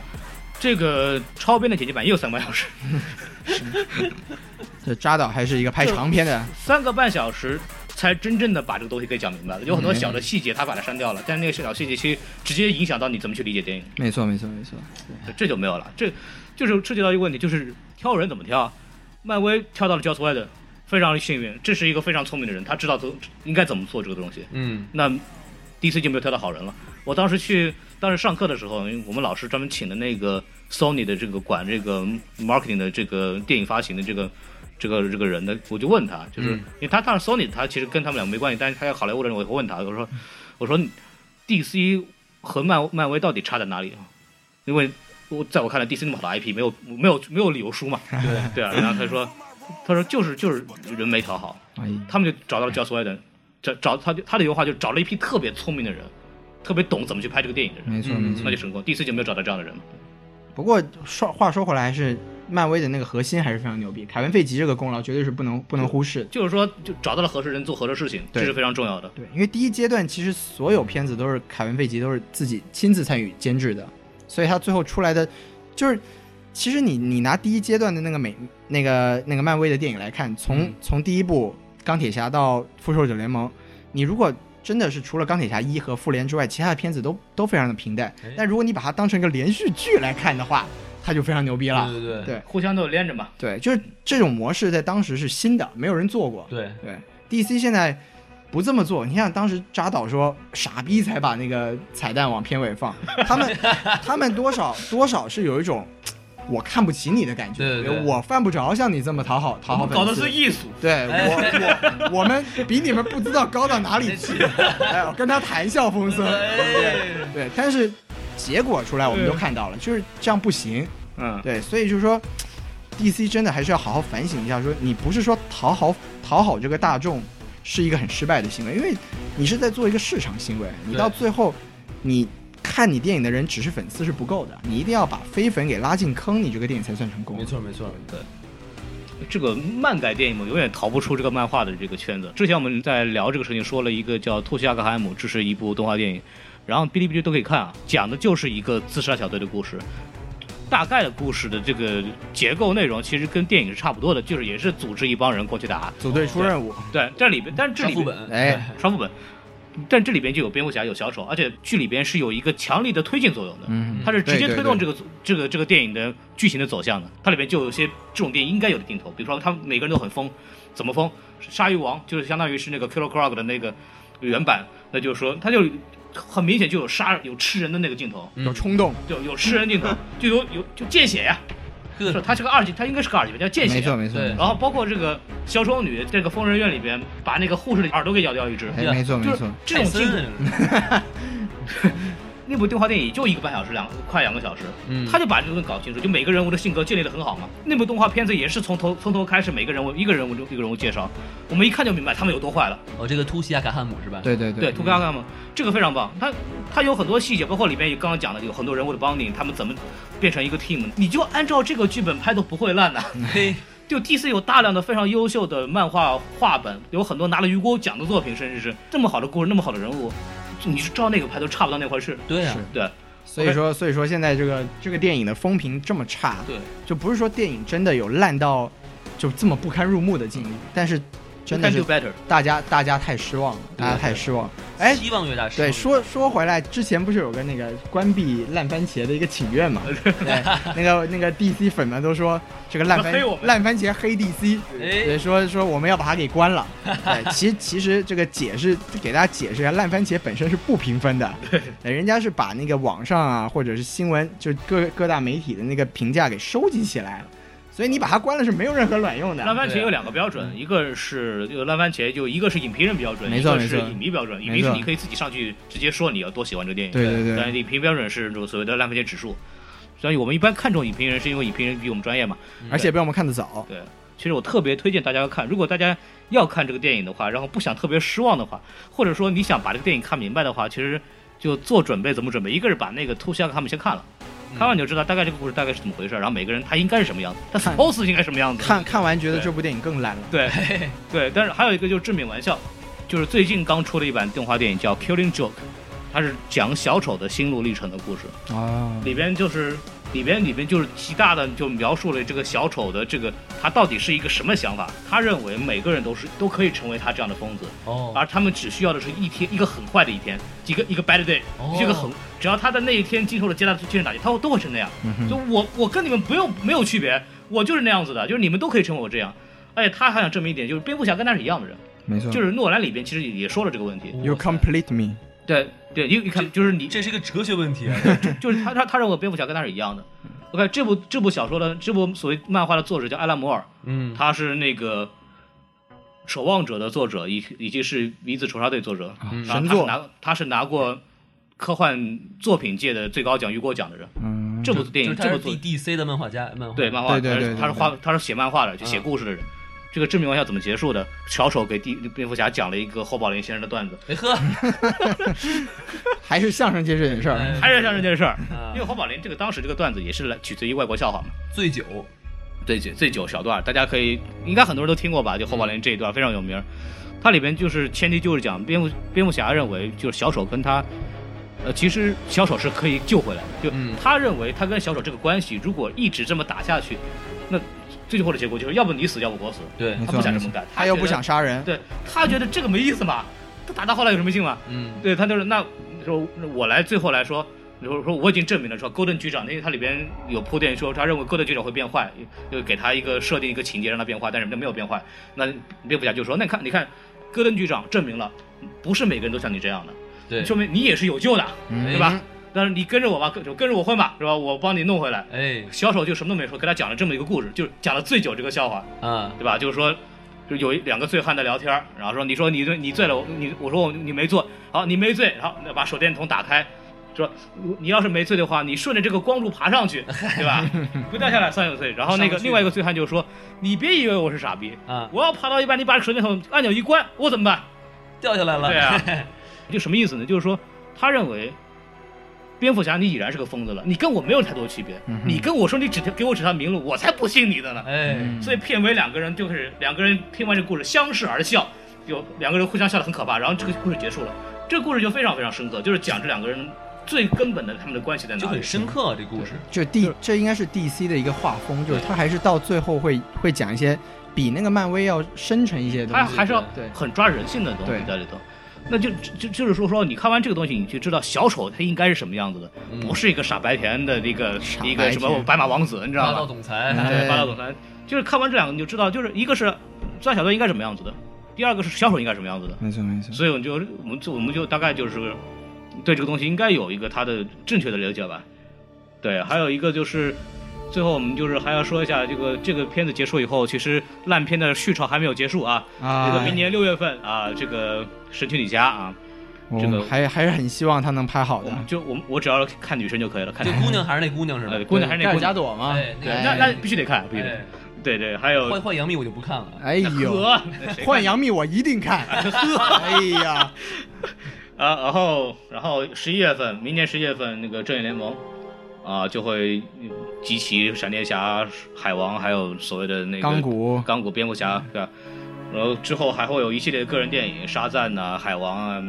这个超编的剪辑版也有三个半小时，这扎导还是一个拍长片的，三个半小时才真正的把这个东西给讲明白了。有很多小的细节他把它删掉了，但是那个小细节其实直接影响到你怎么去理解电影，没错，没错，没错。这就没有了。这就是涉及到一个问题，就是挑人怎么挑。漫威跳到了 Joss Whedon，非常幸运，这是一个非常聪明的人，他知道怎应该怎么做这个东西。嗯，那 DC 就没有跳到好人了。我当时去，当时上课的时候，因为我们老师专门请的那个 Sony 的这个管这个 marketing 的这个电影发行的这个这个这个人的，我就问他，就是、嗯因为他当然 Sony 他其实跟他们俩没关系，但是他要好莱坞的人，我会问他，我说我说 DC 和漫漫威到底差在哪里？因为我在我看来，DC 那么好的 IP 没有没有没有理由输嘛，(laughs) 对对啊，然后他说他说就是就是人没调好，哎，他们就找到了 Joss Whedon，找找他就他的原话就找了一批特别聪明的人，特别懂怎么去拍这个电影的人，没错，嗯没错那就。成功。DC 就没有找到这样的人。不过说话说回来，还是漫威的那个核心还是非常牛逼，凯文·费吉这个功劳绝对是不能不能忽视。就是说，就找到了合适人做合适事情，这是非常重要的。对，因为第一阶段其实所有片子都是凯文·费吉都是自己亲自参与监制的，所以他最后出来的就是，其实你你拿第一阶段的那个美那个那个漫威的电影来看，从、嗯从第一部钢铁侠到复仇者联盟，你如果真的是除了钢铁侠一和复联之外，其他的片子都都非常的平淡哎。但如果你把它当成一个连续剧来看的话，它就非常牛逼了。对对对对互相都有连着嘛。对，就是这种模式在当时是新的，没有人做过。对，对，DC 现在不这么做。你看当时扎导说傻逼才把那个彩蛋往片尾放，(laughs) 他们他们多少多少是有一种我看不起你的感觉，对对对。我犯不着像你这么讨好讨好粉丝。搞的是艺术，对我我我们比你们不知道高到哪里去，(laughs) 哎，我跟他谈笑风生，对对，但是结果出来我们都看到了，就是这样不行，嗯，对，所以就是说，DC 真的还是要好好反省一下，说你不是说讨好讨好这个大众是一个很失败的行为，因为你是在做一个市场行为，你到最后你看你电影的人只是粉丝是不够的，你一定要把非粉给拉进坑，你这个电影才算成功。没错没错，对，这个漫改电影嘛，永远逃不出这个漫画的这个圈子。之前我们在聊这个事情，说了一个叫《托西亚克海姆》，这是一部动画电影，然后哔哩哔哩都可以看啊，讲的就是一个自杀小队的故事。大概的故事的这个结构内容其实跟电影是差不多的，就是也是组织一帮人过去打。组队出任务，对，这里边，但是这里边上副本，哎，双副本，但这里边就有蝙蝠侠，有小丑，而且剧里边是有一个强力的推进作用的。嗯，它是直接推动这个这个这个电影的剧情的走向的。它里边就有些这种电影应该有的镜头，比如说他们每个人都很疯，怎么疯？鲨鱼王就是相当于是那个 Killer Croc 的那个原版，那就是说他就很明显就有杀有吃人的那个镜头，有冲动，就有吃人镜头，(laughs) 就有有就见血呀、呵。是他是个二级，他应该是个二级吧，叫见血。没错没错，对。然后包括这个小丑女这个疯人院里边，把那个护士的耳朵给咬掉一只，哎，没错就是没错，这种镜头。头，(laughs) 那部动画电影就一个半小时，两快两个小时，嗯他就把这个东西搞清楚，就每个人物的性格建立的很好嘛。那部动画片子也是从头从头开始，每个人物一个人物就一个人物介绍，我们一看就明白他们有多坏了。哦，这个突西亚卡汉姆是吧？对对对，图克亚干嘛？这个非常棒，他他有很多细节，包括里边刚刚讲的有很多人物的 bonding，他们怎么变成一个 team，你就按照这个剧本拍都不会烂的。嘿，(laughs) 就 DC 有大量的非常优秀的漫画画本，有很多拿了雨果奖的作品，甚至是这么好的故事，那么好的人物，你是照那个拍都差不到那回事。对啊，对所以说所以说现在这个这个电影的风评这么差，对，就不是说电影真的有烂到就这么不堪入目的境地，但是真的是 do better。大家大家太失望了，大家太失望。哎，希望越大，对，说说回来，之前不是有个那个关闭烂番茄的一个请愿嘛？对，那个那个 DC 粉们都说这个烂番茄烂番茄黑 DC，说说我们要把它给关了。(laughs) 对，其实其实这个解释给大家解释一下，烂番茄本身是不评分的，对，人家是把那个网上啊或者是新闻就各各大媒体的那个评价给收集起来了。所以你把它关了是没有任何卵用的。烂番茄有两个标准，一个是这个烂番茄，就一个是影评人标准，一个是没错没错影迷标准。影迷是你可以自己上去直接说你要多喜欢这个电影，对对对，但影评标准是这种所谓的烂番茄指数。所以我们一般看重影评人，是因为影评人比我们专业嘛。而且比我们看得早。对，其实我特别推荐大家看，如果大家要看这个电影的话，然后不想特别失望的话，或者说你想把这个电影看明白的话，其实就做准备怎么准备？一个是把那个突下他们先看了。看完你就知道大概这个故事大概是怎么回事，然后每个人他应该是什么样子，他看 suppose 应该什么样子。看看完觉得这部电影更烂了。对 (laughs) 对，但是还有一个就是致命玩笑，就是最近刚出了一版动画电影叫《Killing Joke》，它是讲小丑的心路历程的故事，啊，里边就是里边里边就是极大的就描述了这个小丑的这个他到底是一个什么想法。他认为每个人都是都可以成为他这样的疯子，哦，而他们只需要的是一天一个很坏的一天，一个一个 bad day，哦这个很只要他在那一天经受了极大的精神打击，他会都会成那样。嗯，就我我跟你们不用没有区别，我就是那样子的，就是你们都可以成为我这样。而且他还想证明一点，就是蝙蝠侠跟他是一样的人，没错，就是诺兰里边其实也说了这个问题。You complete me。对对，因为你看，就是你这是一个哲学问题啊。(laughs) 就是他他他认为蝙蝠侠跟他是一样的。OK，这部这部小说的这部所谓漫画的作者叫艾拉摩尔，嗯，他是那个《守望者》的作者，以以及是《鼻子仇杀队》作者，嗯然后神作他是拿他是拿过科幻作品界的最高奖雨果奖的人。嗯，这部电就是他是影这部作 D D C 的漫画家，漫画对漫画，对对对对他是画他是写漫画的，就写嗯故事的人。这个致命玩笑怎么结束的？小丑给第蝙蝠侠讲了一个侯宝林先生的段子，哎呵，(laughs) 还是相声界这件事儿。哎还是相声这件事儿。啊因为侯宝林这个当时这个段子也是来取自于外国笑话嘛，醉酒，醉酒醉酒小段，大家可以应该很多人都听过吧？就侯宝林这一段非常有名，它里边就是前提就是讲蝙蝠蝙蝠侠认为就是小丑跟他，呃，其实小丑是可以救回来的，就嗯他认为他跟小丑这个关系如果一直这么打下去，那最后的结果就是要不你死，要不我死。对他不想这么干，他又不想杀人。对他觉得这个没意思嘛，他打到后来有什么劲嘛？嗯，对他就是那说我来最后来说，说说我已经证明了说 Golden 局长，因为他里边有铺垫说他认为 Golden 局长会变坏，就给他一个设定一个情节让他变坏，但是他没有变坏。那蝙蝠侠就说那你看你看，戈登局长证明了不是每个人都像你这样的，对，说明你也是有救的，嗯对吧？但是你跟着我吧，跟着我混吧，是吧？我帮你弄回来。哎小丑就什么都没说，给他讲了这么一个故事，就是讲了醉酒这个笑话。啊，对吧？就是说，就有一两个醉汉在聊天儿，然后说你说你醉你醉了，我你我说我你没醉，好你没醉，然后把手电筒打开，说你要是没醉的话，你顺着这个光柱爬上去，对吧？(laughs) 不掉下来算有罪。然后那个另外一个醉汉就说，你别以为我是傻逼，啊，我要爬到一半，你把手电筒按钮一关，我怎么办？掉下来了，对啊，(laughs) 就什么意思呢？就是说他认为。蝙蝠侠，你已然是个疯子了，你跟我没有太多区别。嗯你跟我说你指条给我指条明路，我才不信你的呢。哎，嗯所以片尾两个人就是两个人听完这个故事相视而笑，就两个人互相笑得很可怕，然后这个故事结束了。这个故事就非常非常深刻，就是讲这两个人最根本的他们的关系在哪里就很。深刻啊，这故事，就 D 这应该是 DC 的一个画风，就是他还是到最后会会讲一些比那个漫威要深沉一些的东西。他还是要对很抓人性的东西对在里头。那就就就是说说，你看完这个东西，你就知道小丑他应该是什么样子的，嗯不是一个傻白甜的一个一个什么白马王子，你知道吗霸道？总裁，霸道总裁，就是看完这两个你就知道，就是一个是钻小队应该什么样子的，第二个是小丑应该什么样子的。没错没错。所以我们就我们就我们就大概就是对这个东西应该有一个他的正确的了解吧。对，还有一个就是最后我们就是还要说一下这个这个片子结束以后，其实烂片的续潮还没有结束啊。啊，这个明年六月份啊，这个神奇女侠啊，这个还还是很希望他能拍好的。我就我我只要看女生就可以了，看这姑娘还是那姑娘是吧呃？姑娘还是那姑娘，加朵嘛，对那那那必须得看，必须得。哎对对，还有换换杨幂我就不看了，哎呦，和换杨幂我一定看。哎呀，(laughs) 啊，然后然后十一月份，明年十一月份那个正义联盟啊就会嗯集齐闪电侠、海王，还有所谓的那个钢骨钢骨蝙蝠侠，对吧？然后之后还会有一系列的个人电影，沙赞呐、海王啊，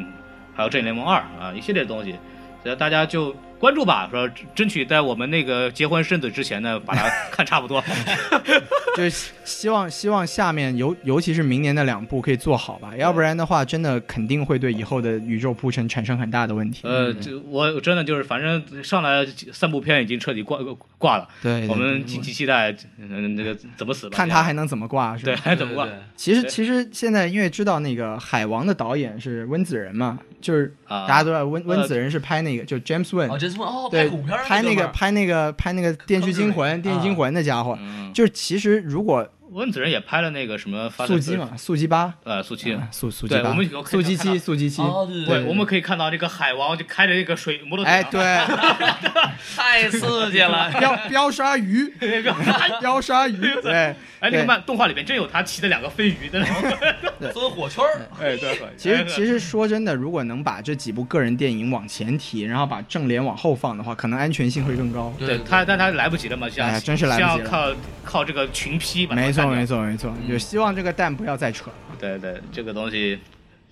还有正义联盟二啊，一系列的东西，所以大家就关注吧，说争取在我们那个结婚生子之前呢，把它看差不多。(laughs) 就是希望希望下面尤尤其是明年的两部可以做好吧，要不然的话，真的肯定会对以后的宇宙铺陈产生很大的问题。呃，这我真的就是，反正上来三部片已经彻底挂挂了，对，对我们极其期待，嗯，那个怎么死吧？看他还能怎么挂，是吧？对，还怎么挂对对其实其实现在因为知道那个海王的导演是温子仁嘛，就是啊？大家都知道温温呃子仁是拍那个就 James 这是哦，对拍那个拍那个拍那个电锯惊魂、电锯惊魂的家伙，嗯，就是其实如果温子仁也拍了那个什么发速激，嘛，速激八，呃，速七。啊速速激八，速激七，速激七，哦，对我们可以看到这个海王就开着这个水摩托车，哎，对，(laughs) 太刺激了，(laughs) 飙飙鲨鱼，(laughs) 飙鲨鱼，对，哎，那个漫动画里面真有他骑的两个飞鱼的。那种，钻火圈儿，哎，对，其实其实说真的，如果能把这几部个人电影往前提，然后把正脸往后放的话，可能安全性会更高。对他，但他来不及了嘛，像哎真是来不及了。像靠靠这个群批把错没错没错，也希望这个蛋不要再扯了。对对，这个东西，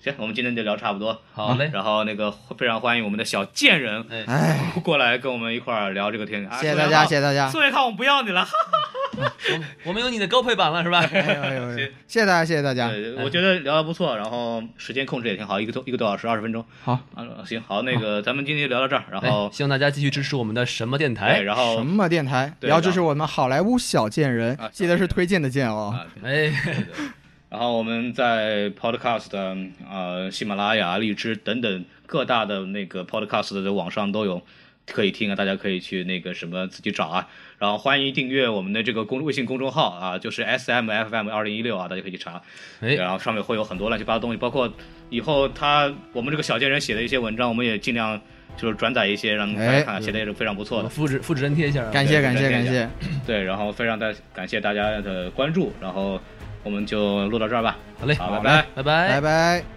行，我们今天就聊差不多。好嘞，然后那个非常欢迎我们的小贱人哎，哎，(laughs) 过来跟我们一块儿聊这个天谢谢大家，谢谢谢大家。宋元康，我们不要你了。哈 (laughs) 我们有你的高配版了是吧？哎呦 (laughs) 谢谢大家，谢谢大家。我觉得聊的不错，然后时间控制也挺好，一个多一个多小时，二十分钟。好，啊，行，好，那个咱们今天就聊到这儿，然哎后希望大家继续支持我们的什么电哎，台。然后什么电台？对也要支持我们好莱坞小贱人啊，记得是推荐的贱哦。啊，哎，然后我们在 Podcast 的呃喜马拉雅、荔枝等等各大的那个 Podcast 的网上都有可以听啊，大家可以去那个什么自己找啊。然后欢迎订阅我们的这个公微信公众号啊，就是 S M F M 二零一六啊，大家可以去查。哎然后上面会有很多乱七八糟东西，包括以后他我们这个小贱人写的一些文章，我们也尽量就是转载一些，让大家看，写的也是非常不错的。复制复制粘贴一下啊。感谢感谢感谢，对，然后非常的感谢大家的关注，然后我们就录到这儿吧。好嘞，好，拜好拜。拜拜拜拜。